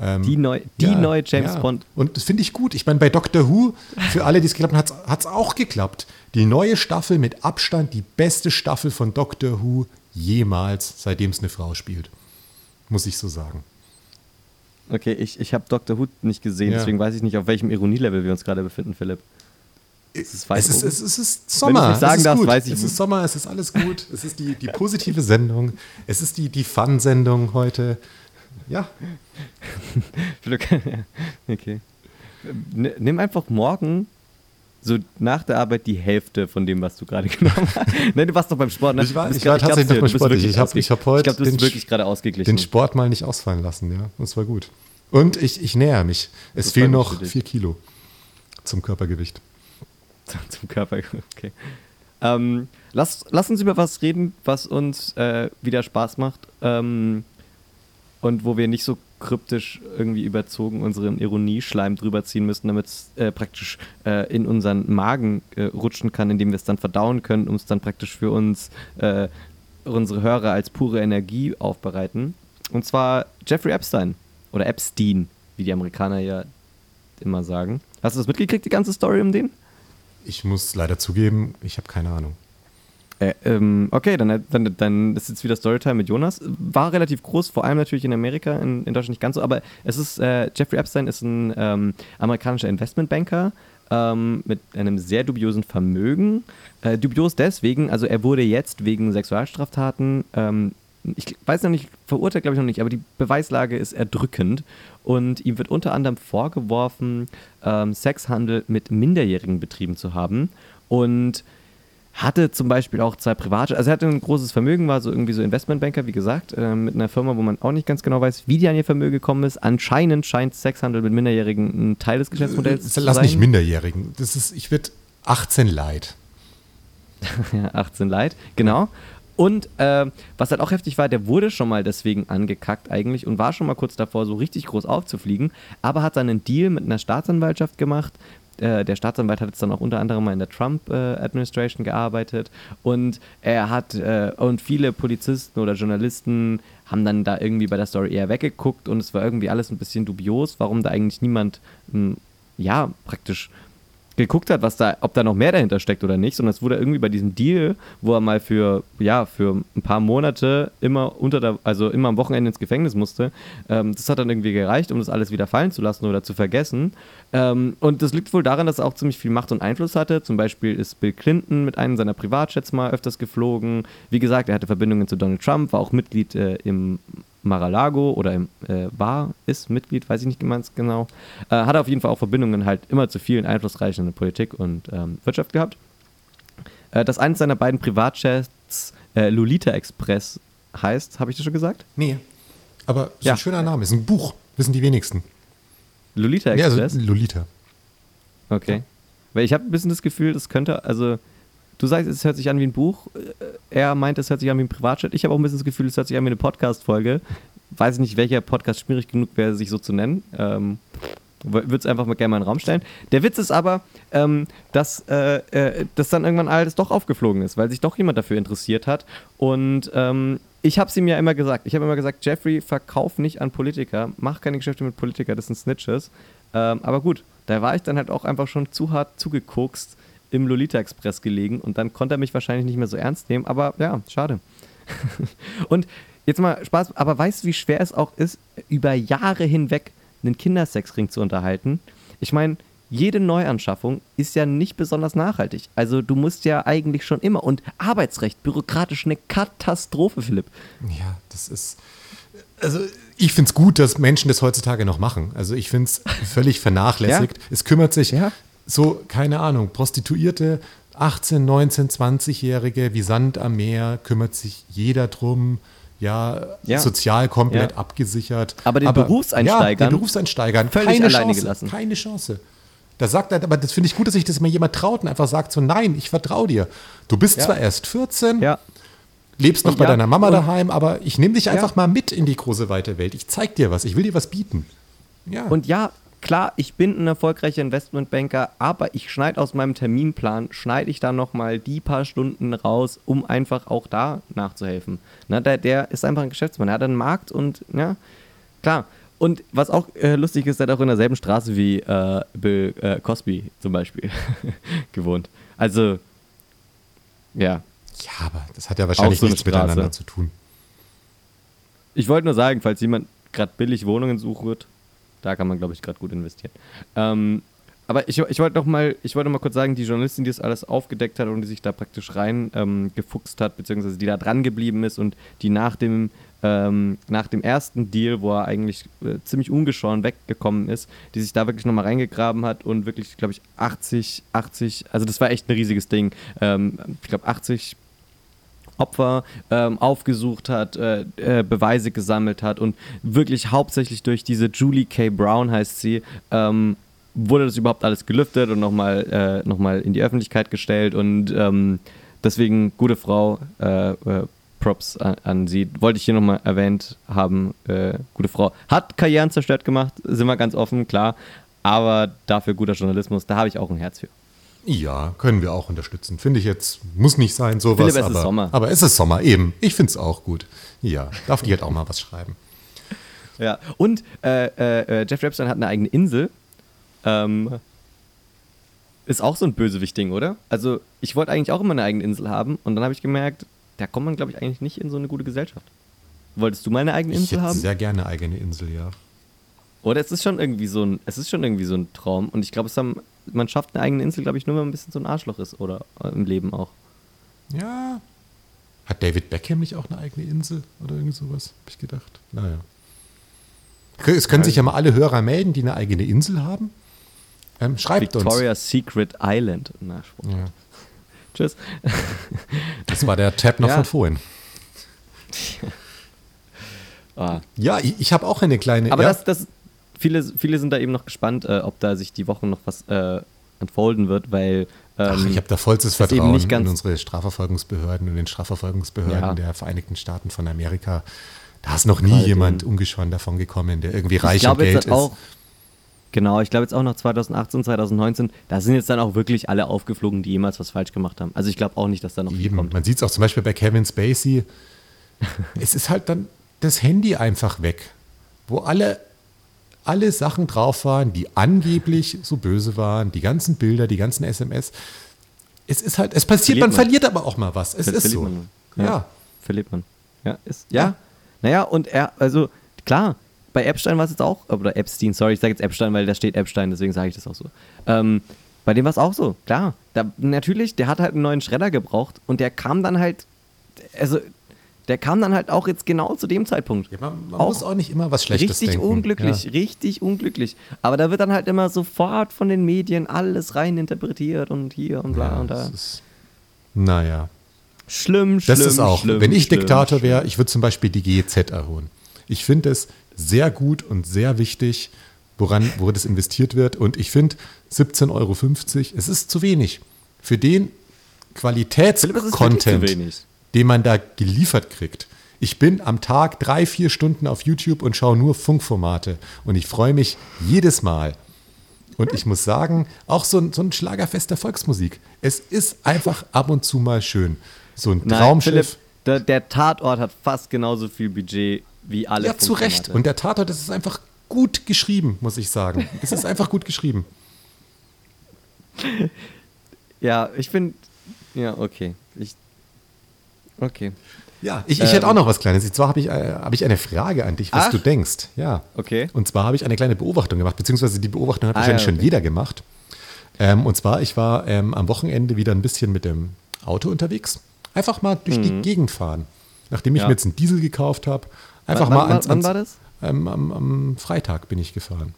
Ähm, die, neu, die ja, neue James ja. Bond. Und das finde ich gut. Ich meine, bei Doctor Who, für alle, die es geklappt haben, hat es auch geklappt. Die neue Staffel mit Abstand, die beste Staffel von Doctor Who jemals, seitdem es eine Frau spielt. Muss ich so sagen. Okay, ich, ich habe Dr. Who nicht gesehen, ja. deswegen weiß ich nicht, auf welchem Ironielevel wir uns gerade befinden, Philipp. Es ist, es, ist, es, ist, es ist Sommer. Wenn ich sagen darf, gut. weiß ich Es ist Sommer, es ist alles gut. Es ist die, die positive Sendung. Es ist die, die Fun-Sendung heute. Ja. [laughs] [laughs] okay. Nimm einfach morgen so nach der Arbeit die Hälfte von dem, was du gerade [laughs] genommen hast. Nein, du warst doch beim Sport. Ne? Ich war, ich war tatsächlich noch beim Sport. Ich habe hab heute ich glaub, du wirklich gerade ausgeglichen. den Sport mal nicht ausfallen lassen. Ja, das war gut. Und ich, ich näher mich. Es fehlen noch vier Kilo zum Körpergewicht. [laughs] Zum Körpergewicht, okay. Ähm, lass, lass uns über was reden, was uns äh, wieder Spaß macht ähm, und wo wir nicht so kryptisch irgendwie überzogen unseren Ironieschleim drüber ziehen müssen, damit es äh, praktisch äh, in unseren Magen äh, rutschen kann, indem wir es dann verdauen können, um es dann praktisch für uns, äh, unsere Hörer als pure Energie aufbereiten. Und zwar Jeffrey Epstein oder Epstein, wie die Amerikaner ja immer sagen. Hast du das mitgekriegt, die ganze Story um den? Ich muss leider zugeben, ich habe keine Ahnung. Äh, ähm, okay, dann, dann, dann ist jetzt wieder Storytime mit Jonas. War relativ groß, vor allem natürlich in Amerika, in, in Deutschland nicht ganz so, aber es ist, äh, Jeffrey Epstein ist ein ähm, amerikanischer Investmentbanker ähm, mit einem sehr dubiosen Vermögen. Äh, dubios deswegen, also er wurde jetzt wegen Sexualstraftaten, ähm, ich weiß noch nicht, verurteilt glaube ich noch nicht, aber die Beweislage ist erdrückend und ihm wird unter anderem vorgeworfen, ähm, Sexhandel mit Minderjährigen betrieben zu haben und hatte zum Beispiel auch zwei private, also er hatte ein großes Vermögen, war so irgendwie so Investmentbanker, wie gesagt, äh, mit einer Firma, wo man auch nicht ganz genau weiß, wie die an ihr Vermögen gekommen ist. Anscheinend scheint Sexhandel mit Minderjährigen ein Teil des Geschäftsmodells äh, zu sein. Lass nicht Minderjährigen, das ist, ich würde 18 Leid. ja, 18 Leid, genau. Und äh, was halt auch heftig war, der wurde schon mal deswegen angekackt eigentlich und war schon mal kurz davor, so richtig groß aufzufliegen, aber hat dann einen Deal mit einer Staatsanwaltschaft gemacht, äh, der Staatsanwalt hat jetzt dann auch unter anderem mal in der Trump-Administration äh, gearbeitet und er hat äh, und viele Polizisten oder Journalisten haben dann da irgendwie bei der Story eher weggeguckt und es war irgendwie alles ein bisschen dubios, warum da eigentlich niemand hm, ja praktisch geguckt hat, was da, ob da noch mehr dahinter steckt oder nicht, sondern es wurde irgendwie bei diesem Deal, wo er mal für, ja, für ein paar Monate immer unter der, also immer am Wochenende ins Gefängnis musste, ähm, das hat dann irgendwie gereicht, um das alles wieder fallen zu lassen oder zu vergessen. Ähm, und das liegt wohl daran, dass er auch ziemlich viel Macht und Einfluss hatte. Zum Beispiel ist Bill Clinton mit einem seiner Privatjets mal öfters geflogen. Wie gesagt, er hatte Verbindungen zu Donald Trump, war auch Mitglied äh, im Mar-a-Lago oder im, äh, war, ist Mitglied, weiß ich nicht ganz genau. Äh, hat auf jeden Fall auch Verbindungen halt immer zu vielen Einflussreichen in der Politik und ähm, Wirtschaft gehabt. Äh, dass eines seiner beiden Privatjets äh, Lolita Express heißt. Habe ich das schon gesagt? Nee. Aber ist Ja. ein schöner Name. Ist ein Buch. Wissen die wenigsten. Lolita Ja, Express? also Lolita. Okay. Weil ich habe ein bisschen das Gefühl, das könnte, also du sagst, es hört sich an wie ein Buch. äh, Er meint, es hört sich an wie ein Privatchat. Ich habe auch ein bisschen das Gefühl, es hört sich an wie eine Podcast-Folge. Weiß ich nicht, welcher Podcast schwierig genug wäre, sich so zu nennen. Ähm, würde es einfach mal gerne mal in den Raum stellen. Der Witz ist aber, ähm, dass äh, äh, das dann irgendwann alles doch aufgeflogen ist, weil sich doch jemand dafür interessiert hat. Und ähm, ich habe es ihm ja immer gesagt. Ich habe immer gesagt, Jeffrey, verkauf nicht an Politiker, mach keine Geschäfte mit Politiker, das sind Snitches. Ähm, aber gut, da war ich dann halt auch einfach schon zu hart zugekokst im Lolita Express gelegen und dann konnte er mich wahrscheinlich nicht mehr so ernst nehmen. Aber ja, schade. [laughs] und jetzt mal Spaß, aber weißt du, wie schwer es auch ist, über Jahre hinweg einen Kindersexring zu unterhalten? Ich meine, jede Neuanschaffung ist ja nicht besonders nachhaltig. Also du musst ja eigentlich schon immer und Arbeitsrecht, bürokratisch eine Katastrophe, Philipp. Ja, das ist. Also, ich finde es gut, dass Menschen das heutzutage noch machen. Also, ich finde es völlig vernachlässigt. Es kümmert sich Ja. So, keine Ahnung, Prostituierte, 18, 19, 20-Jährige wie Sand am Meer, kümmert sich jeder drum. Ja, Ja. sozial komplett Ja. abgesichert. Aber den Ja, Berufseinsteigern den Berufseinsteigern völlig keine alleine Chance, gelassen. keine Chance. Da sagt er, aber das finde ich gut, dass sich das mal jemand traut und einfach sagt so, nein, ich vertraue dir. Du bist Ja. zwar erst 14, Ja, lebst noch Und bei ja, deiner Mama daheim, aber ich nehme dich einfach Ja. mal mit in die große weite Welt. Ich zeig dir was, ich will dir was bieten. Ja. Und ja, klar, ich bin ein erfolgreicher Investmentbanker, aber ich schneide aus meinem Terminplan, schneide ich da nochmal die paar Stunden raus, um einfach auch da nachzuhelfen. Na, der, der ist einfach ein Geschäftsmann, er hat einen Markt und ja, klar. Und was auch äh, lustig ist, er hat auch in derselben Straße wie äh, Bill äh, Cosby zum Beispiel [laughs] gewohnt. Also, ja. ja, aber das hat ja wahrscheinlich so nichts Straße. miteinander zu tun. Ich wollte nur sagen, falls jemand gerade billig Wohnungen sucht, da kann man, glaube ich, gerade gut investieren. Ähm, aber ich, ich wollte noch mal, ich mal kurz sagen, die Journalistin, die das alles aufgedeckt hat und die sich da praktisch rein ähm, gefuchst hat, beziehungsweise die da dran geblieben ist und die nach dem, ähm, nach dem ersten Deal, wo er eigentlich äh, ziemlich ungeschoren weggekommen ist, die sich da wirklich noch mal reingegraben hat und wirklich, glaube ich, 80, 80, also das war echt ein riesiges Ding. Ähm, ich glaube, 80 Opfer ähm, aufgesucht hat, äh, äh, Beweise gesammelt hat und wirklich hauptsächlich durch diese Julie K. Brown heißt sie, ähm, wurde das überhaupt alles gelüftet und nochmal äh, noch in die Öffentlichkeit gestellt und ähm, deswegen gute Frau, äh, äh, Props an, an sie, wollte ich hier nochmal erwähnt haben, äh, gute Frau. Hat Karrieren zerstört gemacht, sind wir ganz offen, klar, aber dafür guter Journalismus, da habe ich auch ein Herz für. Ja, können wir auch unterstützen. Finde ich jetzt, muss nicht sein, sowas. Philipp, es ist aber, Sommer. aber es ist Sommer, eben. Ich finde es auch gut. Ja, darf die halt auch mal was schreiben. Ja, und äh, äh, Jeff Epstein hat eine eigene Insel. Ähm, ist auch so ein Bösewicht-Ding, oder? Also, ich wollte eigentlich auch immer eine eigene Insel haben und dann habe ich gemerkt, da kommt man, glaube ich, eigentlich nicht in so eine gute Gesellschaft. Wolltest du mal eine eigene Ich Insel hätte haben? sehr gerne eine eigene Insel, ja. Oder es ist schon irgendwie so ein, es ist schon irgendwie so ein Traum und ich glaube, es haben, man schafft eine eigene Insel, glaube ich, nur wenn man ein bisschen so ein Arschloch ist oder äh, im Leben auch. Ja. Hat David Beckham nicht auch eine eigene Insel oder irgend sowas? Hab ich gedacht. Naja. Es können sich ja mal alle Hörer melden, die eine eigene Insel haben. Ähm, schreibt Victoria's Secret Island. Na, uns. Ja, Tschüss. das war der Tab noch Ja. von vorhin. [laughs] Ah. Ja, ich, ich habe auch eine kleine. Aber ja, das, das, viele, viele sind da eben noch gespannt, äh, ob da sich die Woche noch was äh, unfolden wird, weil ähm, Ach, ich habe da vollstes Vertrauen in unsere Strafverfolgungsbehörden und den Strafverfolgungsbehörden Ja. der Vereinigten Staaten von Amerika. Da ist noch nie Gerade jemand ungeschoren davon gekommen, der irgendwie reich ich glaube und Geld ist. auch, genau, ich glaube jetzt auch nach 2018, 2019, da sind jetzt dann auch wirklich alle aufgeflogen, die jemals was falsch gemacht haben. Also ich glaube auch nicht, dass da noch Eben. kommt. Man sieht es auch zum Beispiel bei Kevin Spacey. [laughs] es ist halt dann das Handy einfach weg, wo alle, alle Sachen drauf waren, die angeblich so böse waren, die ganzen Bilder, die ganzen SMS. Es ist halt, es passiert, Verliert man, man. verliert aber auch mal was. Es Ver- ist so. man. ja. Ja. Verliert man. Ja, ist, ja. Ja. Naja, und er, also klar, bei Epstein war es jetzt auch, oder Epstein, sorry, ich sage jetzt Epstein, weil da steht Epstein, deswegen sage ich das auch so. Ähm, bei dem war es auch so, klar. Da, natürlich, der hat halt einen neuen Schredder gebraucht und der kam dann halt, also der kam dann halt auch jetzt genau zu dem Zeitpunkt. Ja, man man Auch muss auch nicht immer was Schlechtes richtig denken. unglücklich, Ja. richtig unglücklich. Aber da wird dann halt immer sofort von den Medien alles rein interpretiert und hier und bla Ja, und da. das ist, naja. Schlimm, schlimm. Das ist auch. schlimm, wenn ich schlimm, Diktator wäre, ich würde zum Beispiel die GEZ erholen. Ich finde es sehr gut und sehr wichtig, woran, wo das investiert wird. Und ich finde 17,50 Euro, es ist zu wenig. Für den Philipp, es ist zu Qualitätscontent, wenig. Den man da geliefert kriegt. Ich bin am Tag drei, vier Stunden auf YouTube und schaue nur Funkformate. Und ich freue mich jedes Mal. Und ich muss sagen, auch so ein, so ein Schlagerfest der Volksmusik. Es ist einfach ab und zu mal schön. So ein Nein, Traumschiff. Philipp, der, der Tatort hat fast genauso viel Budget wie alle Ja, zu Recht. Und der Tatort, das ist einfach gut geschrieben, muss ich sagen. Es ist einfach gut geschrieben. [laughs] Ja, ich finde. Ja, okay. Ich, okay. Ja, ich, ich Ähm. hätte auch noch was Kleines. Und zwar habe ich, äh, habe ich eine Frage an dich, was Ach. du denkst. Ja. Okay. Und zwar habe ich eine kleine Beobachtung gemacht, beziehungsweise die Beobachtung hat Ah, wahrscheinlich ja, schon okay. jeder gemacht. Ähm, und zwar, ich war ähm, am Wochenende wieder ein bisschen mit dem Auto unterwegs. Einfach mal durch die Gegend fahren. Nachdem ich Mhm. Ja. mir jetzt einen Diesel gekauft habe. Einfach wann, mal wann, ans, wann ans, war das? Ähm, am, am Freitag bin ich gefahren.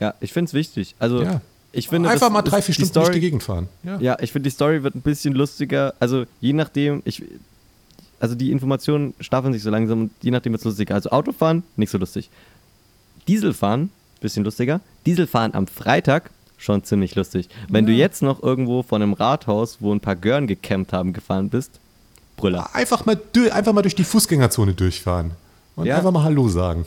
Ja, ich finde es wichtig. Also, Ja. ich finde. Einfach das mal drei, vier Stunden durch die Story, Gegend fahren. Ja. Ja, ich finde, die Story wird ein bisschen lustiger. Also, je nachdem, ich. Also, die Informationen staffeln sich so langsam und je nachdem wird es lustiger. Also, Autofahren, nicht so lustig. Dieselfahren, bisschen lustiger. Dieselfahren am Freitag, schon ziemlich lustig. Wenn du jetzt noch irgendwo von einem Rathaus, wo ein paar Gören gecampt haben, gefahren bist, Brüller. Einfach mal, einfach mal durch die Fußgängerzone durchfahren. Und Ja. einfach mal Hallo sagen.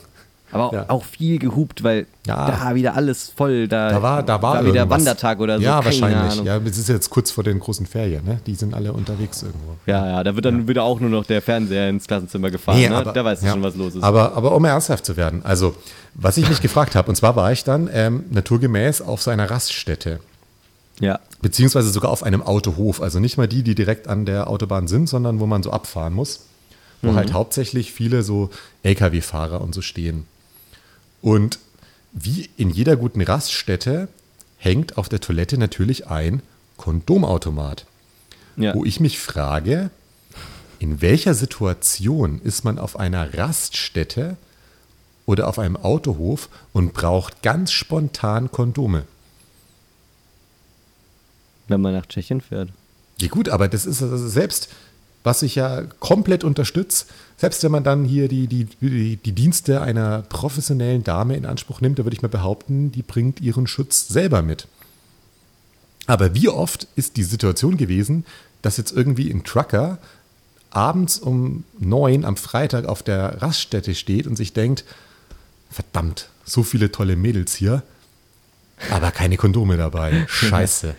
Aber auch, Ja. auch viel gehupt, weil Ja. da wieder alles voll. Da, Da war, da war, wieder irgendwas. Wandertag oder so. Ja, keine wahrscheinlich. Ahnung. Ja, es ist jetzt kurz vor den großen Ferien, ne? Die sind alle unterwegs irgendwo. Ja, ja, da wird dann wieder auch nur noch der Fernseher ins Klassenzimmer gefahren. Nee, ne? aber- da weißt du ja. schon, was los ist. Aber, aber um ernsthaft zu werden, also was ich mich gefragt habe, und zwar war ich dann ähm, naturgemäß auf so einer Raststätte, ja. beziehungsweise sogar auf einem Autohof, also nicht mal die, die direkt an der Autobahn sind, sondern wo man so abfahren muss, wo Mhm. halt hauptsächlich viele so Lkw-Fahrer und so stehen. Und wie in jeder guten Raststätte hängt auf der Toilette natürlich ein Kondomautomat. ja. Wo ich mich frage, in welcher Situation ist man auf einer Raststätte oder auf einem Autohof und braucht ganz spontan Kondome? Wenn man nach Tschechien fährt. Ja gut, aber das ist also selbst, was ich ja komplett unterstütze, selbst wenn man dann hier die, die, die, die Dienste einer professionellen Dame in Anspruch nimmt, da würde ich mal behaupten, die bringt ihren Schutz selber mit. Aber wie oft ist die Situation gewesen, dass jetzt irgendwie ein Trucker abends um neun am Freitag auf der Raststätte steht und sich denkt, verdammt, so viele tolle Mädels hier, aber keine Kondome dabei. [laughs] Scheiße.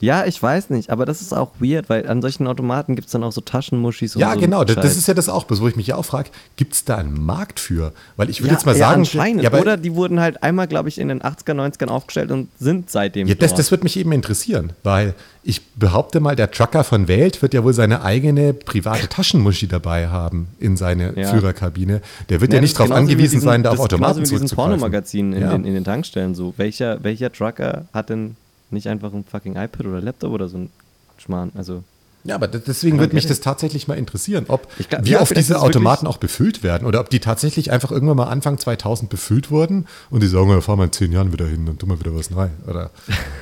Ja, ich weiß nicht, aber das ist auch weird, weil an solchen Automaten gibt es dann auch so Taschenmuschis und Ja, so. genau. Das, das ist ja das auch, wo ich mich ja auch frage, gibt es da einen Markt für? Weil ich würde ja, jetzt mal ja, sagen, anscheinend. ja, Oder die wurden halt einmal, glaube ich, in den 80er, 90ern aufgestellt und sind seitdem ja, das, das wird mich eben interessieren, weil ich behaupte mal, der Trucker von Welt wird ja wohl seine eigene private Taschenmuschi dabei haben in seine Ja. Führerkabine. Der wird ja, das nicht darauf genauso wie angewiesen diesen- sein, da auf ist genauso Automaten wie diesen. Pornomagazinen in, Ja. den, in den Tankstellen so. Welcher, welcher Trucker hat denn nicht einfach ein fucking iPad oder Laptop oder so ein Schmarrn? Also, Ja, aber deswegen würde mich das tatsächlich mal interessieren, ob glaub- wie ja, oft diese Automaten auch befüllt werden oder ob die tatsächlich einfach irgendwann mal Anfang 2000 befüllt wurden und die sagen, ja, fahr mal in zehn Jahren wieder hin und tu mal wieder was rein. Oder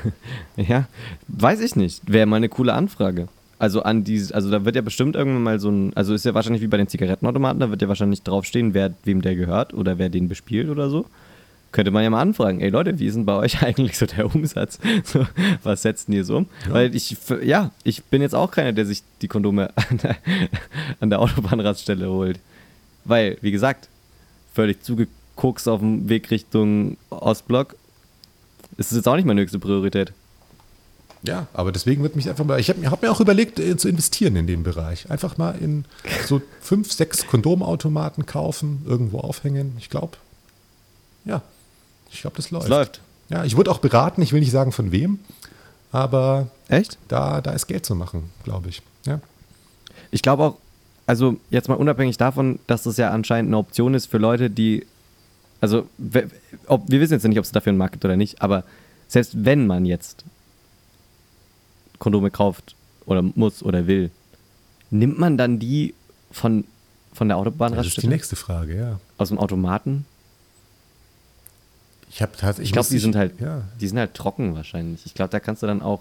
[laughs] ja, weiß ich nicht. Wäre mal eine coole Anfrage. Also an dieses, also da wird ja bestimmt irgendwann mal so ein, also ist ja wahrscheinlich wie bei den Zigarettenautomaten, da wird ja wahrscheinlich draufstehen, wer wem der gehört oder wer den bespielt oder so. Könnte man ja mal anfragen, ey Leute, wie ist denn bei euch [laughs] eigentlich so der Umsatz? So, was setzt denn ihr so um? Weil ich, ja, ich bin jetzt auch keiner, der sich die Kondome [laughs] an der, an der Autobahnraststelle holt. Weil, wie gesagt, völlig zugekokst auf dem Weg Richtung Ostblock, ist es jetzt auch nicht meine höchste Priorität. Ja, aber deswegen wird mich einfach mal, ich habe hab mir auch überlegt, äh, zu investieren in den Bereich. Einfach mal in so fünf, sechs Kondomautomaten kaufen, irgendwo aufhängen. Ich glaube, ja, ich glaube, das läuft. Es läuft. Ja, ich wurde auch beraten, ich will nicht sagen von wem, aber Echt? da, da ist Geld zu machen, glaube ich. Ja. Ich glaube auch, also jetzt mal unabhängig davon, dass das ja anscheinend eine Option ist für Leute, die, also ob, wir wissen jetzt nicht, ob es dafür einen Markt gibt oder nicht, aber selbst wenn man jetzt Kondome kauft oder muss oder will, nimmt man dann die von, von der Das ist die Autobahnraststätte nächste Frage, ja. aus dem Automaten? Ich habe tatsächlich. Ich glaube, die sind halt, Ja. die sind halt trocken wahrscheinlich. Ich glaube, da kannst du dann auch,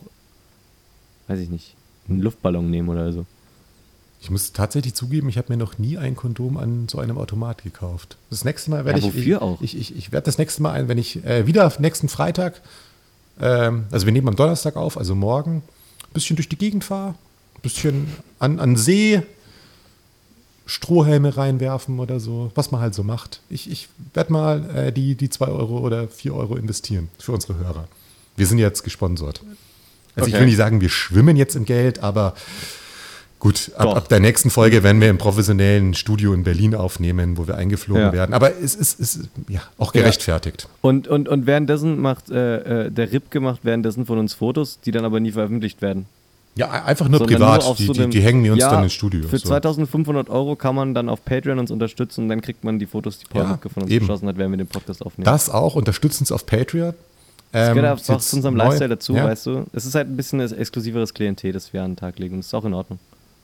weiß ich nicht, einen Luftballon nehmen oder so. Ich muss tatsächlich zugeben, ich habe mir noch nie ein Kondom an so einem Automat gekauft. Das nächste Mal werde Ja, ich. wofür ich, auch? Ich, ich, ich werde das nächste Mal ein, wenn ich äh, wieder nächsten Freitag, ähm, also wir nehmen am Donnerstag auf, also morgen, ein bisschen durch die Gegend fahre, ein bisschen an, an See, Strohhelme reinwerfen oder so, was man halt so macht. Ich, ich werde mal äh, die, die 2 Euro oder 4 Euro investieren für unsere Hörer. Wir sind jetzt gesponsert. Also ich Okay. will nicht sagen, wir schwimmen jetzt im Geld, aber gut, ab, ab der nächsten Folge werden wir im professionellen Studio in Berlin aufnehmen, wo wir eingeflogen Ja. werden. Aber es ist, ist ja, auch gerechtfertigt. Und, und, und währenddessen macht äh, äh, der Ripke macht währenddessen von uns Fotos, die dann aber nie veröffentlicht werden. Ja, einfach nur Sondern privat. auf die, so die, die hängen wir uns Ja, dann ins Studio. Für so. 2500 Euro kann man dann auf Patreon uns unterstützen und dann kriegt man die Fotos, die Paul Ja, von uns eben. geschossen hat, während wir den Podcast aufnehmen. Das auch, unterstützt uns auf Patreon. Das Ähm, gehört auch zu unserem neu. Lifestyle dazu, ja, weißt du. Es ist halt ein bisschen ein exklusiveres Klientel, das wir an den Tag legen. Das ist auch in Ordnung.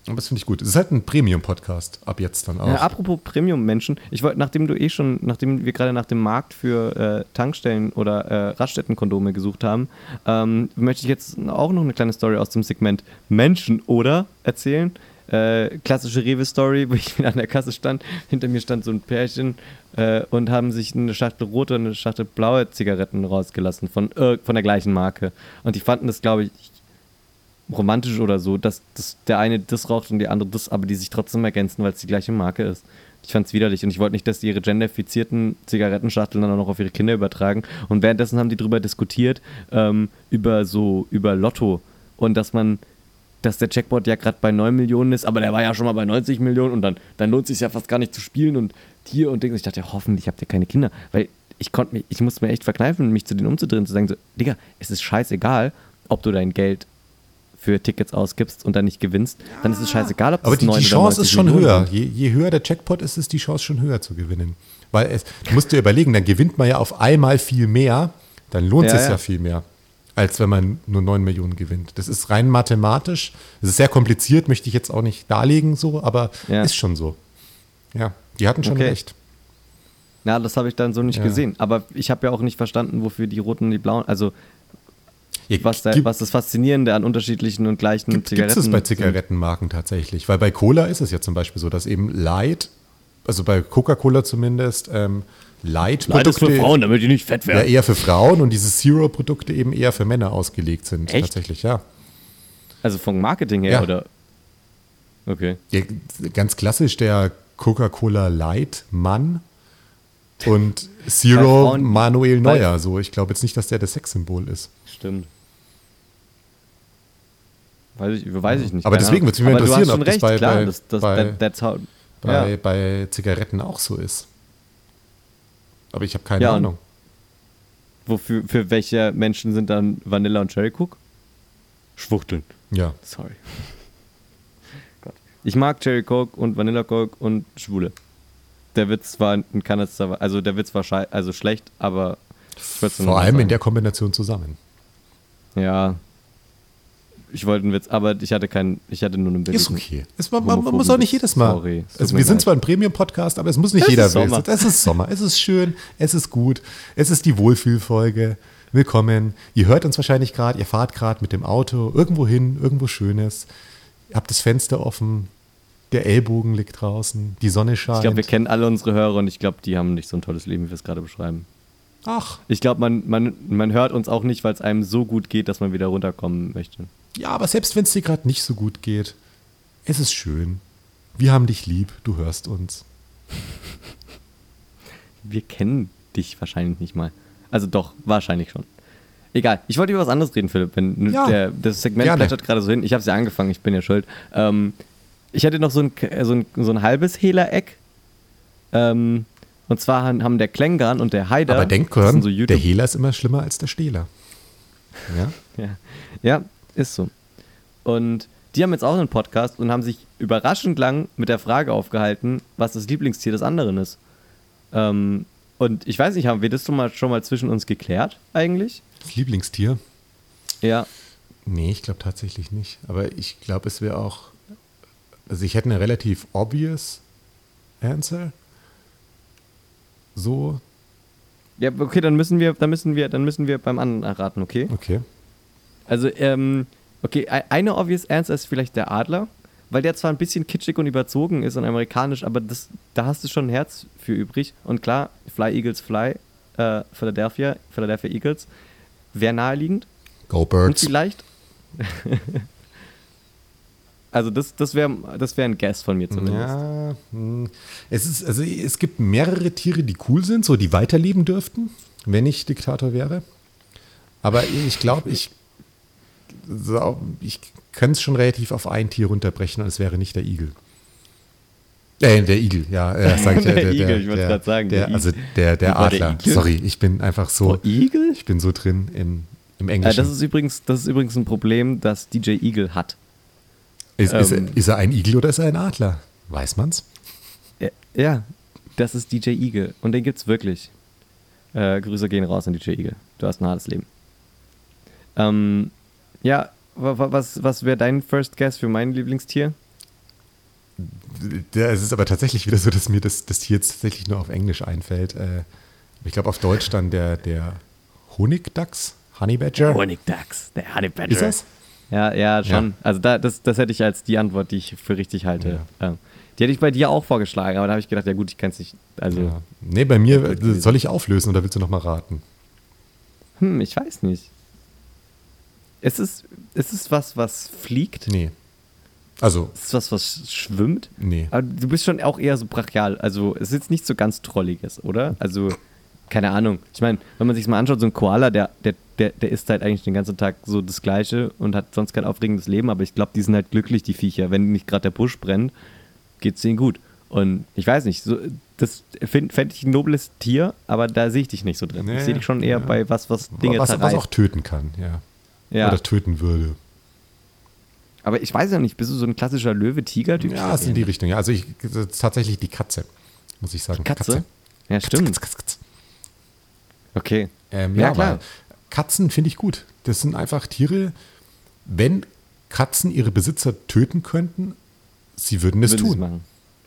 Aber das finde ich gut. Es ist halt ein Premium-Podcast ab jetzt dann auch. Ja, apropos Premium-Menschen, ich wollte, nachdem du eh schon, nachdem wir gerade nach dem Markt für äh, Tankstellen oder äh, Raststättenkondome gesucht haben, ähm, möchte ich jetzt auch noch eine kleine Story aus dem Segment Menschen oder erzählen. Äh, klassische Rewe-Story, wo ich [laughs] wieder an der Kasse stand. Hinter mir stand so ein Pärchen äh, und haben sich eine Schachtel rote und eine Schachtel blaue Zigaretten rausgelassen von, äh, von der gleichen Marke. Und die fanden das, glaube ich, romantisch oder so, dass, dass der eine das raucht und der andere das, aber die sich trotzdem ergänzen, weil es die gleiche Marke ist. Ich fand es widerlich und ich wollte nicht, dass die ihre genderfizierten Zigarettenschachteln dann auch noch auf ihre Kinder übertragen. Und währenddessen haben die darüber diskutiert, ähm, über so, über Lotto und dass man, dass der Jackpot ja gerade bei 9 Millionen ist, aber der war ja schon mal bei 90 Millionen und dann, dann lohnt es sich ja fast gar nicht zu spielen und hier und Dings. Ich dachte, ja, hoffentlich habt ihr keine Kinder, weil ich konnte mich, ich musste mir echt verkneifen, mich zu denen umzudrehen, zu sagen so, Digga, es ist scheißegal, ob du dein Geld für Tickets ausgibst und dann nicht gewinnst, dann ist es scheißegal, ob das Aber die, 9 die Chance 90 ist schon Millionen höher. Je, je höher der Jackpot ist, ist die Chance schon höher zu gewinnen. Weil es, du musst dir überlegen, dann gewinnt man ja auf einmal viel mehr, dann lohnt Ja, es ja. ja. viel mehr, als wenn man nur 9 Millionen gewinnt. Das ist rein mathematisch. Das ist sehr kompliziert, möchte ich jetzt auch nicht darlegen, so, aber Ja. ist schon so. Ja, die hatten schon Okay. recht. Ja, das habe ich dann so nicht Ja. gesehen. Aber ich habe ja auch nicht verstanden, wofür die roten und die blauen, also Ja, was, da, gibt- was das Faszinierende an unterschiedlichen und gleichen Gibt Zigaretten es bei sind. Zigarettenmarken tatsächlich? Weil bei Cola ist es ja zum Beispiel so, dass eben Light, also bei Coca-Cola zumindest, ähm, Light-Produkte damit die nicht fett ja eher für Frauen und diese Zero-Produkte eben eher für Männer ausgelegt sind. Echt? Tatsächlich, ja. Also vom Marketing her, Ja. oder? Okay. ja. Ganz klassisch der Coca-Cola Light-Mann und Zero Frauen- Manuel Neuer. So, ich glaube jetzt nicht, dass der das Sexsymbol ist. Stimmt. Weiß ich, weiß ich nicht. Aber deswegen würde es mich Aber interessieren, schon ob das recht, bei- klar, bei- das, das, bei- that, that's how, Bei, ja. bei Zigaretten auch so ist. Aber ich habe keine Ja, Ahnung. Wofür, für welche Menschen sind dann Vanilla und Cherry Cook? Schwuchteln. Ja. Sorry. [laughs] Gott. Ich mag Cherry Coke und Vanilla Coke und Schwule. Der Witz war ein Kanister, also der Witz war also schlecht, aber Vor allem in sagen. der Kombination zusammen. Ja. Ich wollte einen Witz, aber ich hatte keinen, ich hatte nur einen Bild. Ist okay. Es, man, man, muss auch nicht jedes Mal. Sorry. Also wir sind zwar ein Premium-Podcast, aber es muss nicht Es jeder wissen. Es ist Sommer. Es ist schön. Es ist gut. Es ist die Wohlfühlfolge. Willkommen. Ihr hört uns wahrscheinlich gerade. Ihr fahrt gerade mit dem Auto irgendwo hin, irgendwo Schönes. Ihr habt das Fenster offen. Der Ellbogen liegt draußen. Die Sonne scheint. Ich glaube, wir kennen alle unsere Hörer und ich glaube, die haben nicht so ein tolles Leben, wie wir es gerade beschreiben. Ach, Ich glaube, man, man, man hört uns auch nicht, weil es einem so gut geht, dass man wieder runterkommen möchte. Ja, aber selbst wenn es dir gerade nicht so gut geht, es ist schön. Wir haben dich lieb. Du hörst uns. [laughs] Wir kennen dich wahrscheinlich nicht mal. Also doch, wahrscheinlich schon. Egal, ich wollte über was anderes reden, Philipp. Wenn Ja, der, das Segment plätschert gerade so hin. Ich habe es ja angefangen, ich bin ja schuld. Ähm, ich hatte noch so ein, so ein, so ein halbes Hehler-Eck. Ähm, und zwar haben der Klängern und der Haider. aber denk dran, so der Hehler ist immer schlimmer als der Stehler. Ja? [laughs] Ja. ja, ist so. Und die haben jetzt auch einen Podcast und haben sich überraschend lang mit der Frage aufgehalten, was das Lieblingstier des anderen ist. Ähm, und ich weiß nicht, haben wir das schon mal, schon mal zwischen uns geklärt eigentlich? Das Lieblingstier? Ja. Nee, ich glaube tatsächlich nicht. Aber ich glaube, es wäre auch. Also, ich hätte eine relativ obvious Answer. So, Ja, okay, dann müssen wir, dann müssen wir, dann müssen wir beim anderen erraten, okay? okay. Also, ähm, okay, e- eine obvious answer ist vielleicht der Adler, weil der zwar ein bisschen kitschig und überzogen ist und amerikanisch, aber das, da hast du schon ein Herz für übrig. Und klar, Fly Eagles Fly, äh, Philadelphia, Philadelphia Eagles, wäre naheliegend. Go Und Birds. vielleicht. [laughs] also das, das wäre das wär ein Guess von mir zumindest. Ja, hm. es ist, also es gibt mehrere Tiere, die cool sind, so die weiterleben dürften, wenn ich Diktator wäre. Aber ich glaube, ich, ich könnte es schon relativ auf ein Tier runterbrechen und es wäre nicht der Igel. Äh, der Igel, ja, äh, sag ich, [laughs] Der äh, der, Igel, der, ich wollte der, grad sagen, Der, der also der, der der Adler. Sorry, ich bin einfach so, Oh, Igel? ich bin so drin im, im Äh, Englischen. das, ist übrigens, das ist übrigens ein Problem, das DJ Eagle hat. ist, ist, ähm, ist er ein Igel oder ist er ein Adler? Weiß man's? Ja, Ja, das ist DJ Eagle. Und den gibt's wirklich. Äh, Grüße gehen raus an DJ Eagle. Du hast ein hartes Leben. Ähm, ja, wa- wa- was, was wäre dein First Guess für mein Lieblingstier? Der, es ist aber tatsächlich wieder so, dass mir das, das Tier jetzt tatsächlich nur auf Englisch einfällt. Äh, ich glaube auf Deutsch dann der, der Honigdachs, Honey Badger. Honigdachs, der Honey Badger. Ist das? Ja, ja, schon. Ja. Also da, das, das hätte ich als die Antwort, die ich für richtig halte. Ähm, die hätte ich bei dir auch vorgeschlagen, aber da habe ich gedacht, ja gut, ich kann es nicht. Also, Ja. Nee, bei mir äh, soll ich auflösen oder willst du noch mal raten? hm, ich weiß nicht. Es ist, es ist was, was fliegt. Nee. Also, Es ist was, was schwimmt. nee. Aber du bist schon auch eher so brachial. Also es ist jetzt nicht so ganz Trolliges, oder? Also, keine Ahnung. Ich meine, wenn man sich mal anschaut, so ein Koala, der, der, der, der isst halt eigentlich den ganzen Tag so das Gleiche und hat sonst kein aufregendes Leben, aber ich glaube, die sind halt glücklich, die Viecher. Wenn nicht gerade der Busch brennt, geht's denen gut. Und ich weiß nicht, so, das fände fänd ich ein nobles Tier, aber da sehe ich dich nicht so drin. Nee, ich sehe dich schon eher ja. bei was, was Dinge was, was auch töten kann, ja. Ja. Oder töten würde. Aber ich weiß ja nicht, bist du so ein klassischer Löwe-Tiger-Typ? Ja, ist in die Richtung. Ja, also ich, tatsächlich die Katze, muss ich sagen. Katze? Ja, Katze, stimmt. Katze, Katze, Katze. Okay. Ähm, Ja, ja, klar. Katzen finde ich gut. Das sind einfach Tiere, wenn Katzen ihre Besitzer töten könnten, sie würden es Würden tun. Und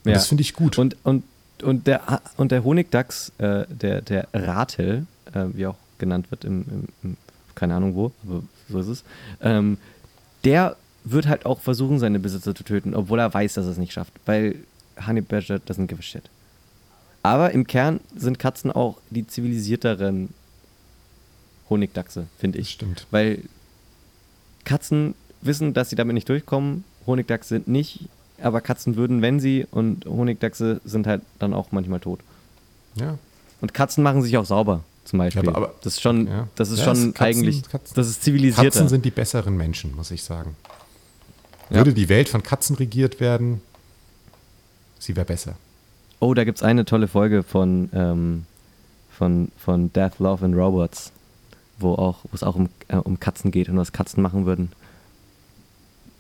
das finde ich gut. Und, und, und, der, und der Honigdachs, äh, der, der Ratel, äh, wie auch genannt wird, im, im, im, keine Ahnung wo, aber so ist es, ähm, der wird halt auch versuchen, seine Besitzer zu töten, obwohl er weiß, dass er es nicht schafft. Weil Honey Badger doesn't give a shit. Aber im Kern sind Katzen auch die zivilisierteren Honigdachse, finde das ich. stimmt. Weil Katzen wissen, dass sie damit nicht durchkommen. Honigdachse sind nicht, aber Katzen würden, wenn sie. Und Honigdachse sind halt dann auch manchmal tot. Ja. Und Katzen machen sich auch sauber, zum Beispiel. aber- aber- das ist schon, ja. das ist Ja, schon Katzen- eigentlich, Katzen- das ist zivilisierter. Katzen sind die besseren Menschen, muss ich sagen. Ja. Würde die Welt von Katzen regiert werden, sie wäre besser. oh, da gibt es eine tolle Folge von, ähm, von, von Death, Love and Robots, wo auch, wo es auch um, äh, um Katzen geht und was Katzen machen würden.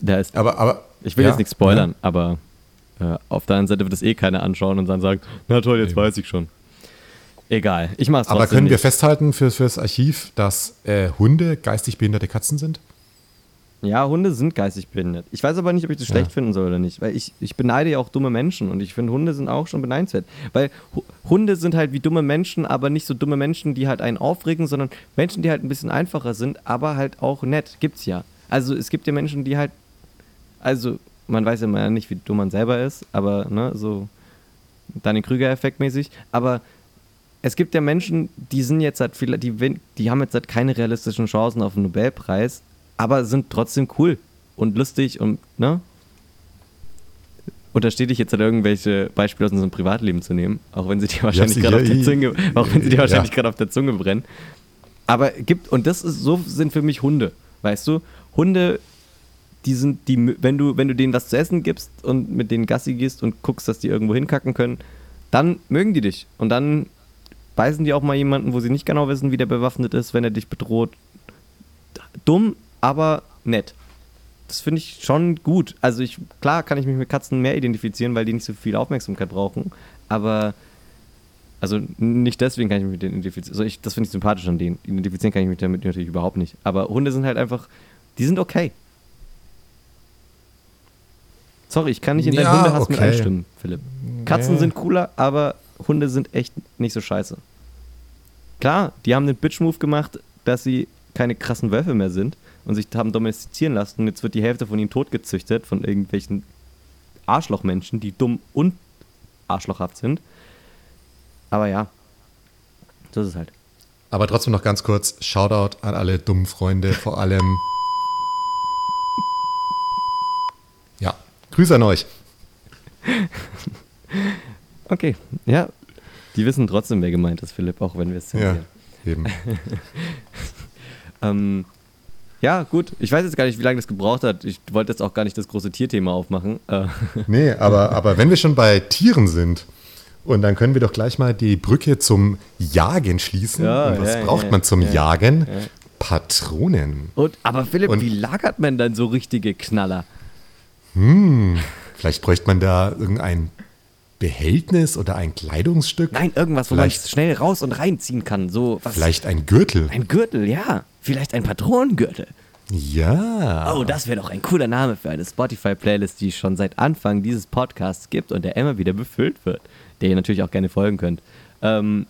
Da ist Aber, aber Ich will ja, jetzt nichts spoilern, aber äh, auf der anderen Seite wird es eh keiner anschauen und dann sagen, na toll, jetzt Eben. weiß ich schon. Egal, ich mach's Aber können wir nicht. festhalten für, fürs Archiv, dass äh, Hunde geistig behinderte Katzen sind? Ja, Hunde sind geistig behindert. Ich weiß aber nicht, ob ich das Ja. schlecht finden soll oder nicht, weil ich, ich beneide ja auch dumme Menschen und ich finde, Hunde sind auch schon beneidenswert. Weil Hu- Hunde sind halt wie dumme Menschen, aber nicht so dumme Menschen, die halt einen aufregen, sondern Menschen, die halt ein bisschen einfacher sind, aber halt auch nett. Gibt's ja. Also es gibt ja Menschen, die halt, also man weiß ja mal nicht, wie dumm man selber ist, aber ne, so Danny Krüger-Effekt mäßig, aber es gibt ja Menschen, die sind jetzt halt viel, die, die haben jetzt halt keine realistischen Chancen auf einen Nobelpreis, aber sind trotzdem cool und lustig und, ne? Unterstehe dich jetzt halt irgendwelche Beispiele aus unserem Privatleben zu nehmen, auch wenn sie dir wahrscheinlich gerade auf der Zunge, auch wenn sie dir Ja. gerade auf der Zunge brennen. Aber gibt, und das ist, so sind für mich Hunde, weißt du? Hunde, die sind, die, wenn du, wenn du denen was zu essen gibst und mit denen Gassi gehst und guckst, dass die irgendwo hinkacken können, dann mögen die dich. Und dann beißen die auch mal jemanden, wo sie nicht genau wissen, wie der bewaffnet ist, wenn er dich bedroht. Dumm, aber nett. Das finde ich schon gut. Also ich, klar kann ich mich mit Katzen mehr identifizieren, weil die nicht so viel Aufmerksamkeit brauchen. Aber, also nicht deswegen kann ich mich mit denen identifizieren. Also ich, das finde ich sympathisch an denen. Identifizieren kann ich mich damit natürlich überhaupt nicht. Aber Hunde sind halt einfach, die sind okay. Sorry, ich kann nicht in deinen Ja, Hundehass mit okay. einstimmen, Philipp. Katzen Nee. sind cooler, aber Hunde sind echt nicht so scheiße. Klar, die haben den Bitch-Move gemacht, dass sie keine krassen Wölfe mehr sind und sich haben domestizieren lassen. Und jetzt wird die Hälfte von ihnen totgezüchtet von irgendwelchen Arschlochmenschen, die dumm und arschlochhaft sind. Aber ja, so ist es halt. Aber trotzdem noch ganz kurz, Shoutout an alle dummen Freunde, vor allem. [laughs] Ja, Grüße an euch. [laughs] Okay, ja. Die wissen trotzdem, wer gemeint ist, Philipp, auch wenn wir es Ja, zensieren. eben. [laughs] Ähm, ja, gut. Ich weiß jetzt gar nicht, wie lange das gebraucht hat. Ich wollte jetzt auch gar nicht das große Tierthema aufmachen. Äh, [laughs] Nee, aber, aber wenn wir schon bei Tieren sind, und dann können wir doch gleich mal die Brücke zum Jagen schließen. Ja, und was ja, braucht ja, man zum ja, Jagen? Patronen. und, aber Philipp, Und- wie lagert man dann so richtige Knaller? Vielleicht bräuchte man da irgendein Behältnis oder ein Kleidungsstück. Nein, irgendwas, wo man schnell raus und reinziehen kann. So was. Vielleicht ein Gürtel. Ein Gürtel, ja. Vielleicht ein Patronengürtel. Ja. Oh, das wäre doch ein cooler Name für eine Spotify-Playlist, die es schon seit Anfang dieses Podcasts gibt und der immer wieder befüllt wird, der ihr natürlich auch gerne folgen könnt. Ähm,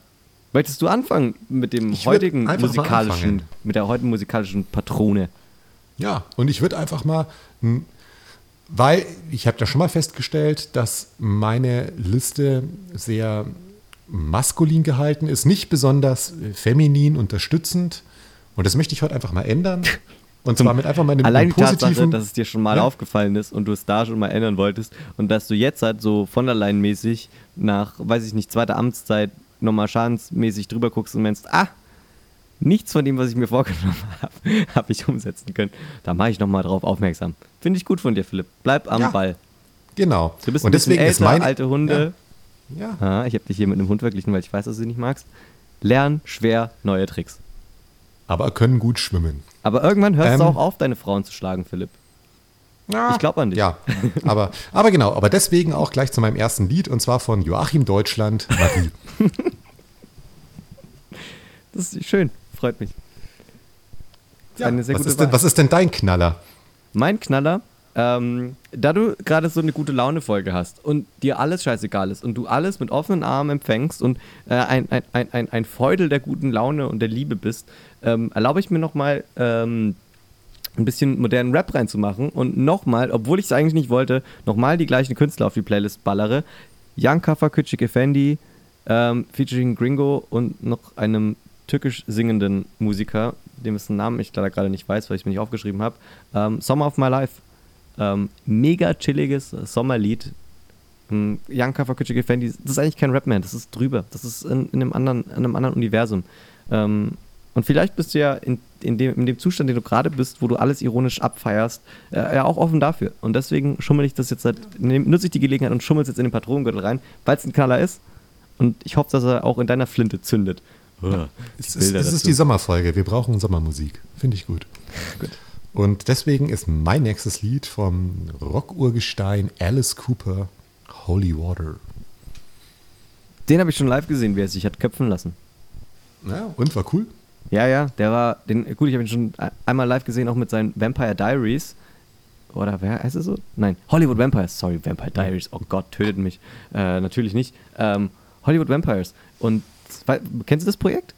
möchtest du anfangen mit dem Ich heutigen musikalischen, mit der heutigen musikalischen Patrone? Ja, und ich würde einfach mal, hm, weil ich habe da schon mal festgestellt, dass meine Liste sehr maskulin gehalten ist, nicht besonders äh, feminin unterstützend. Und das möchte ich heute einfach mal ändern. Und zwar mit einfach mal einem Allein die Tatsache, positiven. dass es dir schon mal Ja. aufgefallen ist und du es da schon mal ändern wolltest und dass du jetzt halt so von der Leyen mäßig nach, weiß ich nicht, zweiter Amtszeit nochmal schadensmäßig drüber guckst und meinst, ah, nichts von dem, was ich mir vorgenommen [laughs] habe, habe ich umsetzen können. Da mache ich nochmal drauf aufmerksam. Finde ich gut von dir, Philipp. Bleib am Ja. Ball. genau. Du bist und ein deswegen älter, ist mein alte Hunde. Ja, ja. Ah, ich habe dich hier mit einem Hund verglichen, weil ich weiß, dass du sie nicht magst. Lern schwer neue Tricks. aber können gut schwimmen. Aber irgendwann hörst du Ähm. auch auf, deine Frauen zu schlagen, Philipp. Ich glaub an dich. Ja, aber, aber genau, aber deswegen auch gleich zu meinem ersten Lied und zwar von Joachim Deutschland, Marie. [laughs] Das ist schön, freut mich. Sehr was, gute ist denn, was ist denn dein Knaller? Mein Knaller, ähm, da du gerade so eine gute Laune-Folge hast und dir alles scheißegal ist und du alles mit offenen Armen empfängst und äh, ein, ein, ein, ein, ein Feudel der guten Laune und der Liebe bist, ähm, erlaube ich mir nochmal ähm, ein bisschen modernen Rap reinzumachen und nochmal, obwohl ich es eigentlich nicht wollte, nochmal die gleichen Künstler auf die Playlist ballere. Young Kaffer, Küçük Effendi, ähm, featuring Gringo und noch einem türkisch singenden Musiker, dem ist ein Namen ich leider gerade nicht weiß, weil ich es nicht aufgeschrieben habe. Ähm, Summer of My Life. Ähm, mega chilliges Sommerlied. Ähm, Young Kaffer, Küçük Effendi, das ist eigentlich kein Rap mehr, das ist drüber. Das ist in, in, einem, anderen, in einem anderen Universum. Ähm, und vielleicht bist du ja in, in, dem, in dem Zustand, den du gerade bist, wo du alles ironisch abfeierst, äh, ja auch offen dafür. Und deswegen schummel ich das jetzt, halt, nutze ich die Gelegenheit und schummel es jetzt in den Patronengürtel rein, weil es ein Knaller ist. Und ich hoffe, dass er auch in deiner Flinte zündet. Die Es ist, es ist die Sommerfolge. Wir brauchen Sommermusik. Finde ich gut. Gut. Und deswegen ist mein nächstes Lied vom Rockurgestein Alice Cooper, Holy Water. Den habe ich schon live gesehen, wie er sich hat köpfen lassen. Ja, und war cool. Ja, ja, der war, den, gut, ich habe ihn schon einmal live gesehen, auch mit seinen Vampire Diaries. Oder wer heißt er so? Nein, Hollywood Vampires, sorry, Vampire Diaries, oh Gott, tötet mich. Äh, natürlich nicht. Ähm, Hollywood Vampires. Und kennst du das Projekt?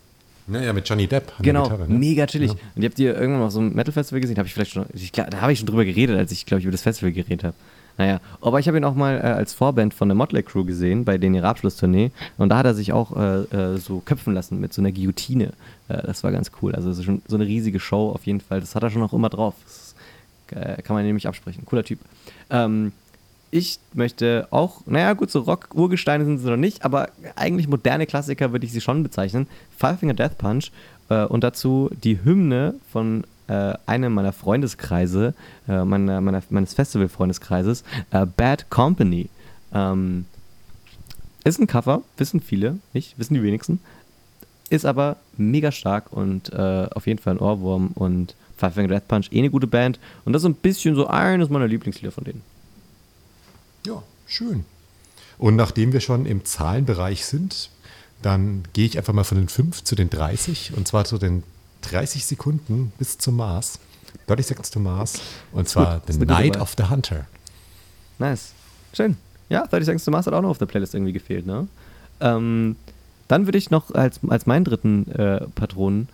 Naja, mit Johnny Depp. Genau, Gitarre, ne? mega chillig. Ja. Und ihr habt ihr irgendwann auf so einem Metal-Festival gesehen, habe ich vielleicht schon, ich, da habe ich schon drüber geredet, als ich, glaube ich, über das Festival geredet habe. Naja, aber ich habe ihn auch mal äh, als Vorband von der Motley Crew gesehen, bei denen ihrer Abschlusstournee. Und da hat er sich auch äh, äh, so köpfen lassen mit so einer Guillotine. Äh, das war ganz cool. Also es ist schon so eine riesige Show auf jeden Fall. Das hat er schon auch immer drauf. Das äh, kann man nämlich absprechen. Cooler Typ. Ähm, ich möchte auch, naja, gut, so Rock-Urgesteine sind sie noch nicht, aber eigentlich moderne Klassiker würde ich sie schon bezeichnen. Five Finger Death Punch äh, und dazu die Hymne von äh, einem meiner Freundeskreise, äh, meiner, meiner, meines Festival-Freundeskreises, äh, Bad Company. Ähm, ist ein Cover, wissen viele, nicht, wissen die wenigsten. Ist aber mega stark und äh, auf jeden Fall ein Ohrwurm und Five Finger Death Punch, eh eine gute Band. Und das ist ein bisschen so eines meiner Lieblingslieder von denen. Ja, schön. Und nachdem wir schon im Zahlenbereich sind, dann gehe ich einfach mal von den 5 zu den 30 und zwar zu den 30 Sekunden bis zum Mars. 30 Seconds to Mars. Und zwar gut, The Night of the Hunter. Nice. Schön. Ja, 30 Seconds to Mars hat auch noch auf der Playlist irgendwie gefehlt, ne? Ähm, dann würde ich noch als, als meinen dritten äh, Patronen,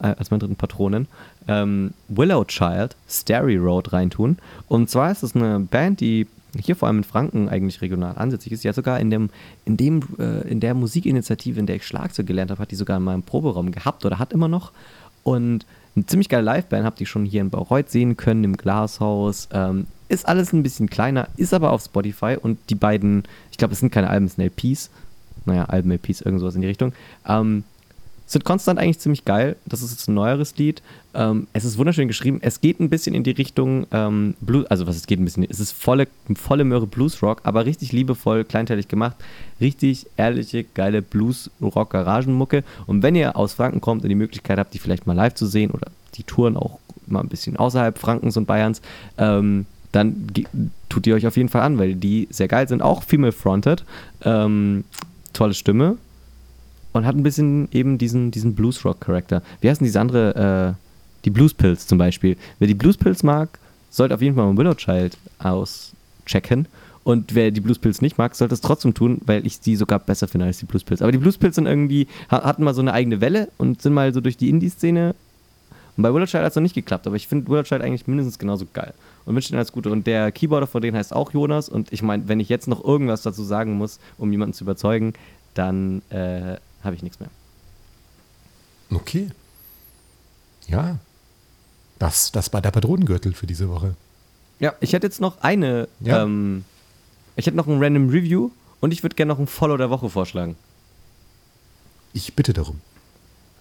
äh, als meinen dritten Patronen, ähm, Willow Child, Starry Road reintun. Und zwar ist es eine Band, die hier vor allem in Franken eigentlich regional ansässig ist. Hat sogar in, dem, in, dem, äh, in der Musikinitiative, in der ich Schlagzeug gelernt habe, hat die sogar in meinem Proberaum gehabt oder hat immer noch. Und eine ziemlich geile Liveband, habt ihr schon hier in Bayreuth sehen können, im Glashaus. Ähm, ist alles ein bisschen kleiner, ist aber auf Spotify und die beiden, ich glaube, es sind keine Alben, es sind LPs. Naja, Alben, LPs, irgend sowas in die Richtung. Ähm, sind konstant eigentlich ziemlich geil. Das ist jetzt ein neueres Lied. Ähm, es ist wunderschön geschrieben. Es geht ein bisschen in die Richtung ähm, Blues, also was es geht ein bisschen, es ist volle, volle Möhre Bluesrock, aber richtig liebevoll, kleinteilig gemacht. Richtig ehrliche, geile Bluesrock-Garagenmucke. Und wenn ihr aus Franken kommt und die Möglichkeit habt, die vielleicht mal live zu sehen oder die Touren auch mal ein bisschen außerhalb Frankens und Bayerns, ähm, dann tut ihr euch auf jeden Fall an, weil die sehr geil sind. Auch female-fronted. Ähm, tolle Stimme, und hat ein bisschen eben diesen, diesen Blues-Rock-Charakter. Wie heißen diese andere, äh, die Blues-Pills zum Beispiel. Wer die Blues-Pills mag, sollte auf jeden Fall mal Willow Child auschecken. Und wer die Blues-Pills nicht mag, sollte es trotzdem tun, weil ich die sogar besser finde als die Blues-Pills. Aber die Blues-Pills sind irgendwie, hatten mal so eine eigene Welle und sind mal so durch die Indie-Szene. Und bei Willow Child hat es noch nicht geklappt, aber ich finde Willow Child eigentlich mindestens genauso geil. Und wünsche ihnen alles Gute. Und der Keyboarder von denen heißt auch Jonas. Und ich meine, wenn ich jetzt noch irgendwas dazu sagen muss, um jemanden zu überzeugen, dann äh, habe ich nichts mehr. Okay. Ja. Das, das war der Patronengürtel für diese Woche. Ja, ich hätte jetzt noch eine. Ja. Ähm, ich hätte noch ein Random Review und ich würde gerne noch ein Follow der Woche vorschlagen. Ich bitte darum.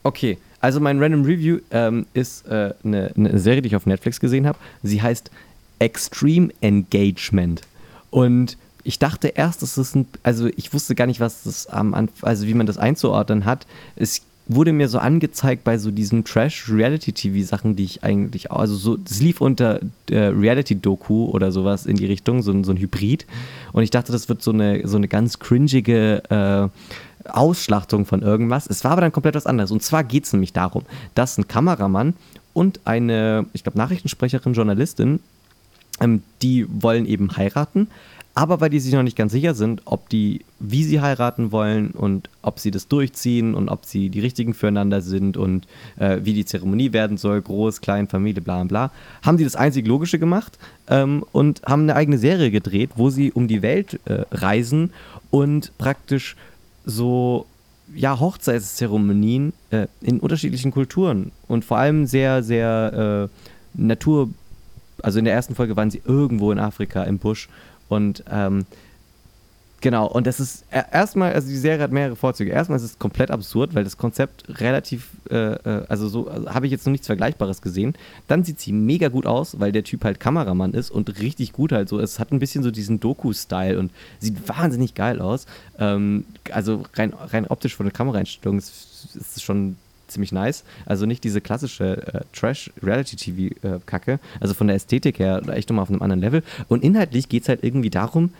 Okay, also mein Random Review ähm, ist äh, eine, eine Serie, die ich auf Netflix gesehen habe. Sie heißt Extreme Engagement. Und ich dachte erst, dass das ein, also ich wusste gar nicht, was das am ähm, also wie man das einzuordnen hat. Es wurde mir so angezeigt bei so diesen Trash-Reality-TV-Sachen, die ich eigentlich, also so, das lief unter äh, Reality-Doku oder sowas in die Richtung, so, so ein Hybrid. Und ich dachte, das wird so eine, so eine ganz cringige äh, Ausschlachtung von irgendwas. Es war aber dann komplett was anderes. Und zwar geht es nämlich darum, dass ein Kameramann und eine, ich glaube, Nachrichtensprecherin, Journalistin, ähm, die wollen eben heiraten, aber weil die sich noch nicht ganz sicher sind, ob die, wie sie heiraten wollen und ob sie das durchziehen und ob sie die richtigen füreinander sind und äh, wie die Zeremonie werden soll, groß, klein, Familie, bla bla, haben sie das einzig Logische gemacht ähm, und haben eine eigene Serie gedreht, wo sie um die Welt äh, reisen und praktisch so ja, Hochzeitszeremonien äh, in unterschiedlichen Kulturen und vor allem sehr, sehr äh, Natur. Also in der ersten Folge waren sie irgendwo in Afrika im Busch und ähm, genau, und das ist erstmal, also die Serie hat mehrere Vorzüge. Erstmal ist es komplett absurd, weil das Konzept relativ, äh, äh also so also habe ich jetzt noch nichts Vergleichbares gesehen. Dann sieht sie mega gut aus, weil der Typ halt Kameramann ist und richtig gut halt so. Es hat ein bisschen so diesen Doku-Style und sieht wahnsinnig geil aus. Ähm, also rein, rein optisch von der Kameraeinstellung ist es schon ziemlich nice. Also nicht diese klassische äh, Trash-Reality-TV-Kacke. Äh, also von der Ästhetik her echt nochmal auf einem anderen Level. Und inhaltlich geht es halt irgendwie darum,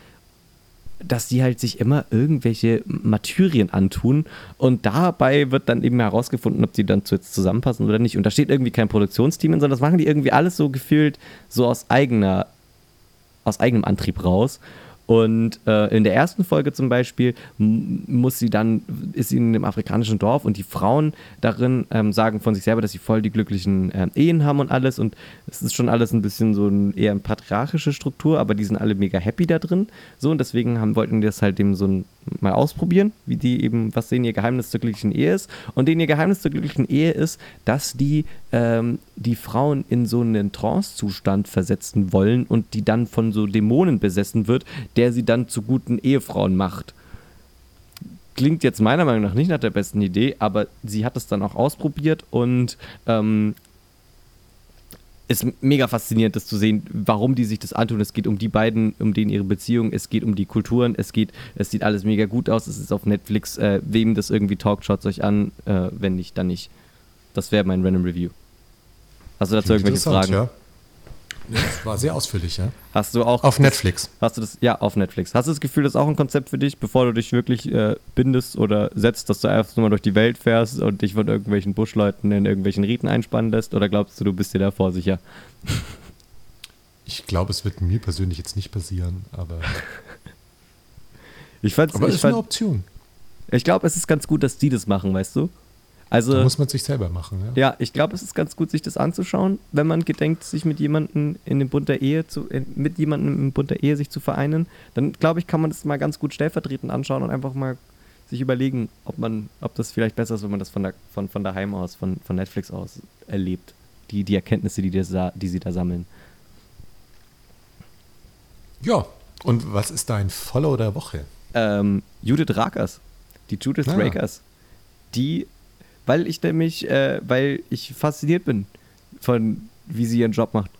dass die halt sich immer irgendwelche Martyrien antun und dabei wird dann eben herausgefunden, ob die dann jetzt zusammenpassen oder nicht. Und da steht irgendwie kein Produktionsteam, sondern das machen die irgendwie alles so gefühlt so aus eigener, aus eigenem Antrieb raus. Und äh, in der ersten Folge zum Beispiel muss sie dann, ist sie in einem afrikanischen Dorf und die Frauen darin ähm, sagen von sich selber, dass sie voll die glücklichen äh, Ehen haben und alles. Und es ist schon alles ein bisschen so ein, eher eine patriarchische Struktur, aber die sind alle mega happy da drin. So, und deswegen haben, wollten die das halt eben so ein, mal ausprobieren, wie die eben, was denen ihr Geheimnis zur glücklichen Ehe ist. Und denen ihr Geheimnis zur glücklichen Ehe ist, dass die ähm, die Frauen in so einen Trance-Zustand versetzen wollen und die dann von so Dämonen besessen wird, der sie dann zu guten Ehefrauen macht. Klingt jetzt meiner Meinung nach nicht nach der besten Idee, aber sie hat es dann auch ausprobiert und ähm, ist mega faszinierend, das zu sehen, warum die sich das antun. Es geht um die beiden, um denen ihre Beziehung, es geht um die Kulturen, es geht, es sieht alles mega gut aus, es ist auf Netflix. Äh, wem das irgendwie taugt, schaut es euch an. Äh, wenn nicht, dann nicht. Das wäre mein Random Review. Hast du dazu irgendwelche Fragen? Ja. Ja, war sehr ausführlich, ja. Hast du auch. Auf Netflix. Hast du das? Ja, auf Netflix. Hast du das Gefühl, das ist auch ein Konzept für dich, bevor du dich wirklich äh, bindest oder setzt, dass du einfach nur mal durch die Welt fährst und dich von irgendwelchen Buschleuten in irgendwelchen Riten einspannen lässt? Oder glaubst du, du bist dir davor sicher? Ich glaube, es wird mir persönlich jetzt nicht passieren, aber. [laughs] ich fand's, aber ich ist fand, eine Option. Ich glaube, es ist ganz gut, dass die das machen, weißt du? Also, Da muss man sich selber machen. Ja? ja, ich glaube, es ist ganz gut, sich das anzuschauen, wenn man gedenkt, sich mit jemandem in dem Bund der Ehe zu, in, mit jemandem im Bund der Ehe sich zu vereinen. Dann glaube ich, kann man das mal ganz gut stellvertretend anschauen und einfach mal sich überlegen, ob man, ob das vielleicht besser ist, wenn man das von, der, von, von daheim aus, von, von Netflix aus erlebt. Die, die Erkenntnisse, die, das, die sie da sammeln. ja, und was ist dein Follow der Woche? ähm, Judith Rakers, die Judith Ah. Rakers, die, weil ich nämlich, äh, weil ich fasziniert bin von, wie sie ihren Job macht.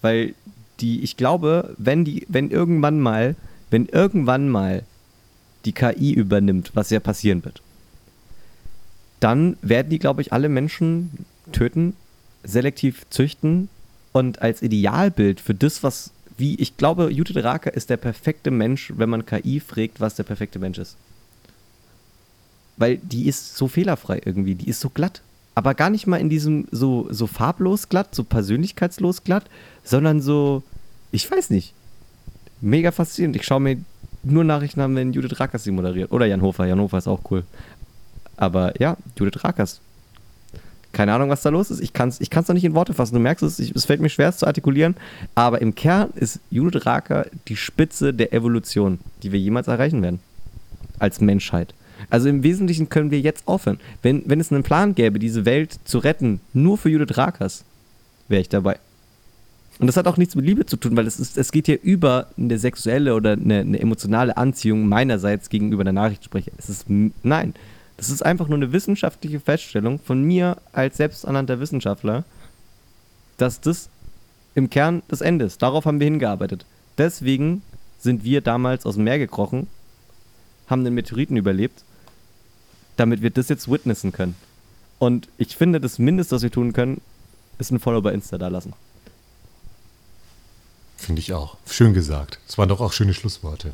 Weil die, ich glaube, wenn die, wenn irgendwann mal, wenn irgendwann mal die KI übernimmt, was ja passieren wird, dann werden die, glaube ich, alle Menschen töten, selektiv züchten und als Idealbild für das, was, wie, ich glaube, Judith Raker ist der perfekte Mensch, wenn man KI fragt, was der perfekte Mensch ist. Weil die ist so fehlerfrei irgendwie, die ist so glatt. Aber gar nicht mal in diesem so, so farblos glatt, so persönlichkeitslos glatt, sondern so, ich weiß nicht, mega faszinierend. Ich schaue mir nur Nachrichten an, wenn Judith Rakers sie moderiert. Oder Jan Hofer, Jan Hofer ist auch cool. Aber ja, Judith Rakers. Keine Ahnung, was da los ist. Ich kann es ich kann's noch nicht in Worte fassen. Du merkst es, ich, es fällt mir schwer, es zu artikulieren. Aber im Kern ist Judith Raker die Spitze der Evolution, die wir jemals erreichen werden. Als Menschheit. Also im Wesentlichen können wir jetzt aufhören. Wenn, wenn es einen Plan gäbe, diese Welt zu retten, nur für Judith Rakers, wäre ich dabei. Und das hat auch nichts mit Liebe zu tun, weil es, ist, es geht hier über eine sexuelle oder eine, eine emotionale Anziehung meinerseits gegenüber der Nachrichtensprecher. Es ist, nein, das ist einfach nur eine wissenschaftliche Feststellung von mir als selbsternannter Wissenschaftler, dass das im Kern das Ende ist. Darauf haben wir hingearbeitet. Deswegen sind wir damals aus dem Meer gekrochen, haben den Meteoriten überlebt, damit wir das jetzt witnessen können. Und ich finde, das Mindeste, was wir tun können, ist ein Follow bei Insta da lassen. Finde ich auch. Schön gesagt. Das waren doch auch schöne Schlussworte.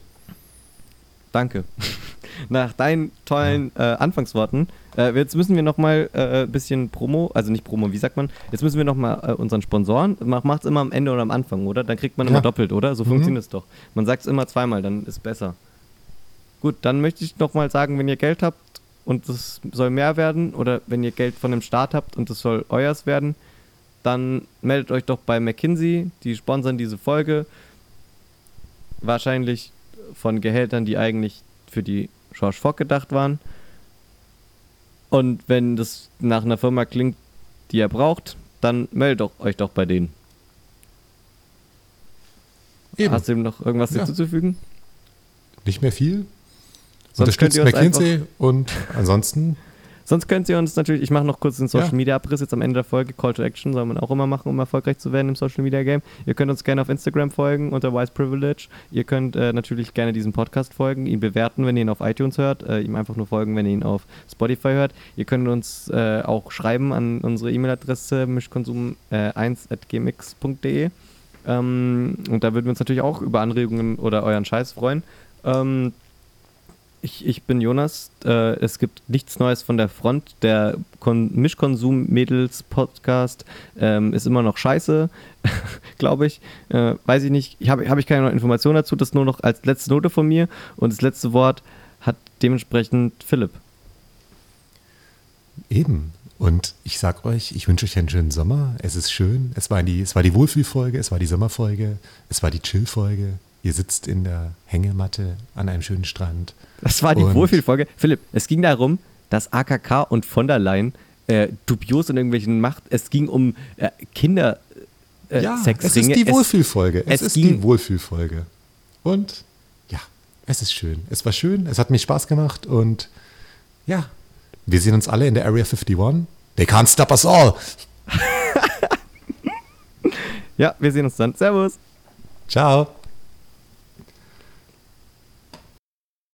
Danke. [laughs] Nach deinen tollen äh, Anfangsworten, äh, jetzt müssen wir nochmal äh, ein bisschen Promo, also nicht Promo, wie sagt man? Jetzt müssen wir nochmal äh, unseren Sponsoren, mach, macht's immer am Ende oder am Anfang, oder? Dann kriegt man immer Ja. doppelt, oder? So Mhm. funktioniert es doch. Man sagt es immer zweimal, dann ist besser. Gut, dann möchte ich nochmal sagen, wenn ihr Geld habt und es soll mehr werden, oder wenn ihr Geld von dem Staat habt und es soll euers werden, dann meldet euch doch bei McKinsey, die sponsern diese Folge. Wahrscheinlich von Gehältern, die eigentlich für die George Fock gedacht waren. Und wenn das nach einer Firma klingt, die ihr braucht, dann meldet doch, euch doch bei denen. Eben. Hast du ihm noch irgendwas Ja. hinzuzufügen? Nicht mehr viel. Sonst Unterstützt McKinsey und ansonsten Sonst könnt ihr uns natürlich, ich mache noch kurz den Social Ja. Media Abriss jetzt am Ende der Folge. Call to Action soll man auch immer machen, um erfolgreich zu werden im Social Media Game. Ihr könnt uns gerne auf Instagram folgen unter Wise Privilege. Ihr könnt äh, natürlich gerne diesem Podcast folgen, ihn bewerten, wenn ihr ihn auf iTunes hört, äh, ihm einfach nur folgen, wenn ihr ihn auf Spotify hört. Ihr könnt uns äh, auch schreiben an unsere E-Mail-Adresse mischkonsum1.gmx.de. Ähm, und da würden wir uns natürlich auch über Anregungen oder euren Scheiß freuen. Ähm, ich, ich bin Jonas. Äh, es gibt nichts Neues von der Front. Der Kon Mischkonsum-Mädels-Podcast ähm, ist immer noch scheiße, [laughs] glaube ich. Äh, weiß ich nicht. Ich habe hab ich keine Informationen dazu. Das nur noch als letzte Note von mir. Und das letzte Wort hat dementsprechend Philipp. eben. Und ich sag euch, ich wünsche euch einen schönen Sommer. Es ist schön. Es war die, es war die Wohlfühlfolge, es war die Sommerfolge, es war die Chillfolge. Ihr sitzt in der Hängematte an einem schönen Strand. Das war die Wohlfühlfolge. Philipp, es ging darum, dass AKK und von der Leyen äh, dubios in irgendwelchen Macht. Es ging um äh, Kinder. Äh, ja, es ist die Wohlfühlfolge. Es, es ist die Wohlfühlfolge. Und ja, es ist schön. Es war schön, es hat mir Spaß gemacht und ja, wir sehen uns alle in der Area 51. They can't stop us all. [laughs] Ja, wir sehen uns dann. Servus. Ciao.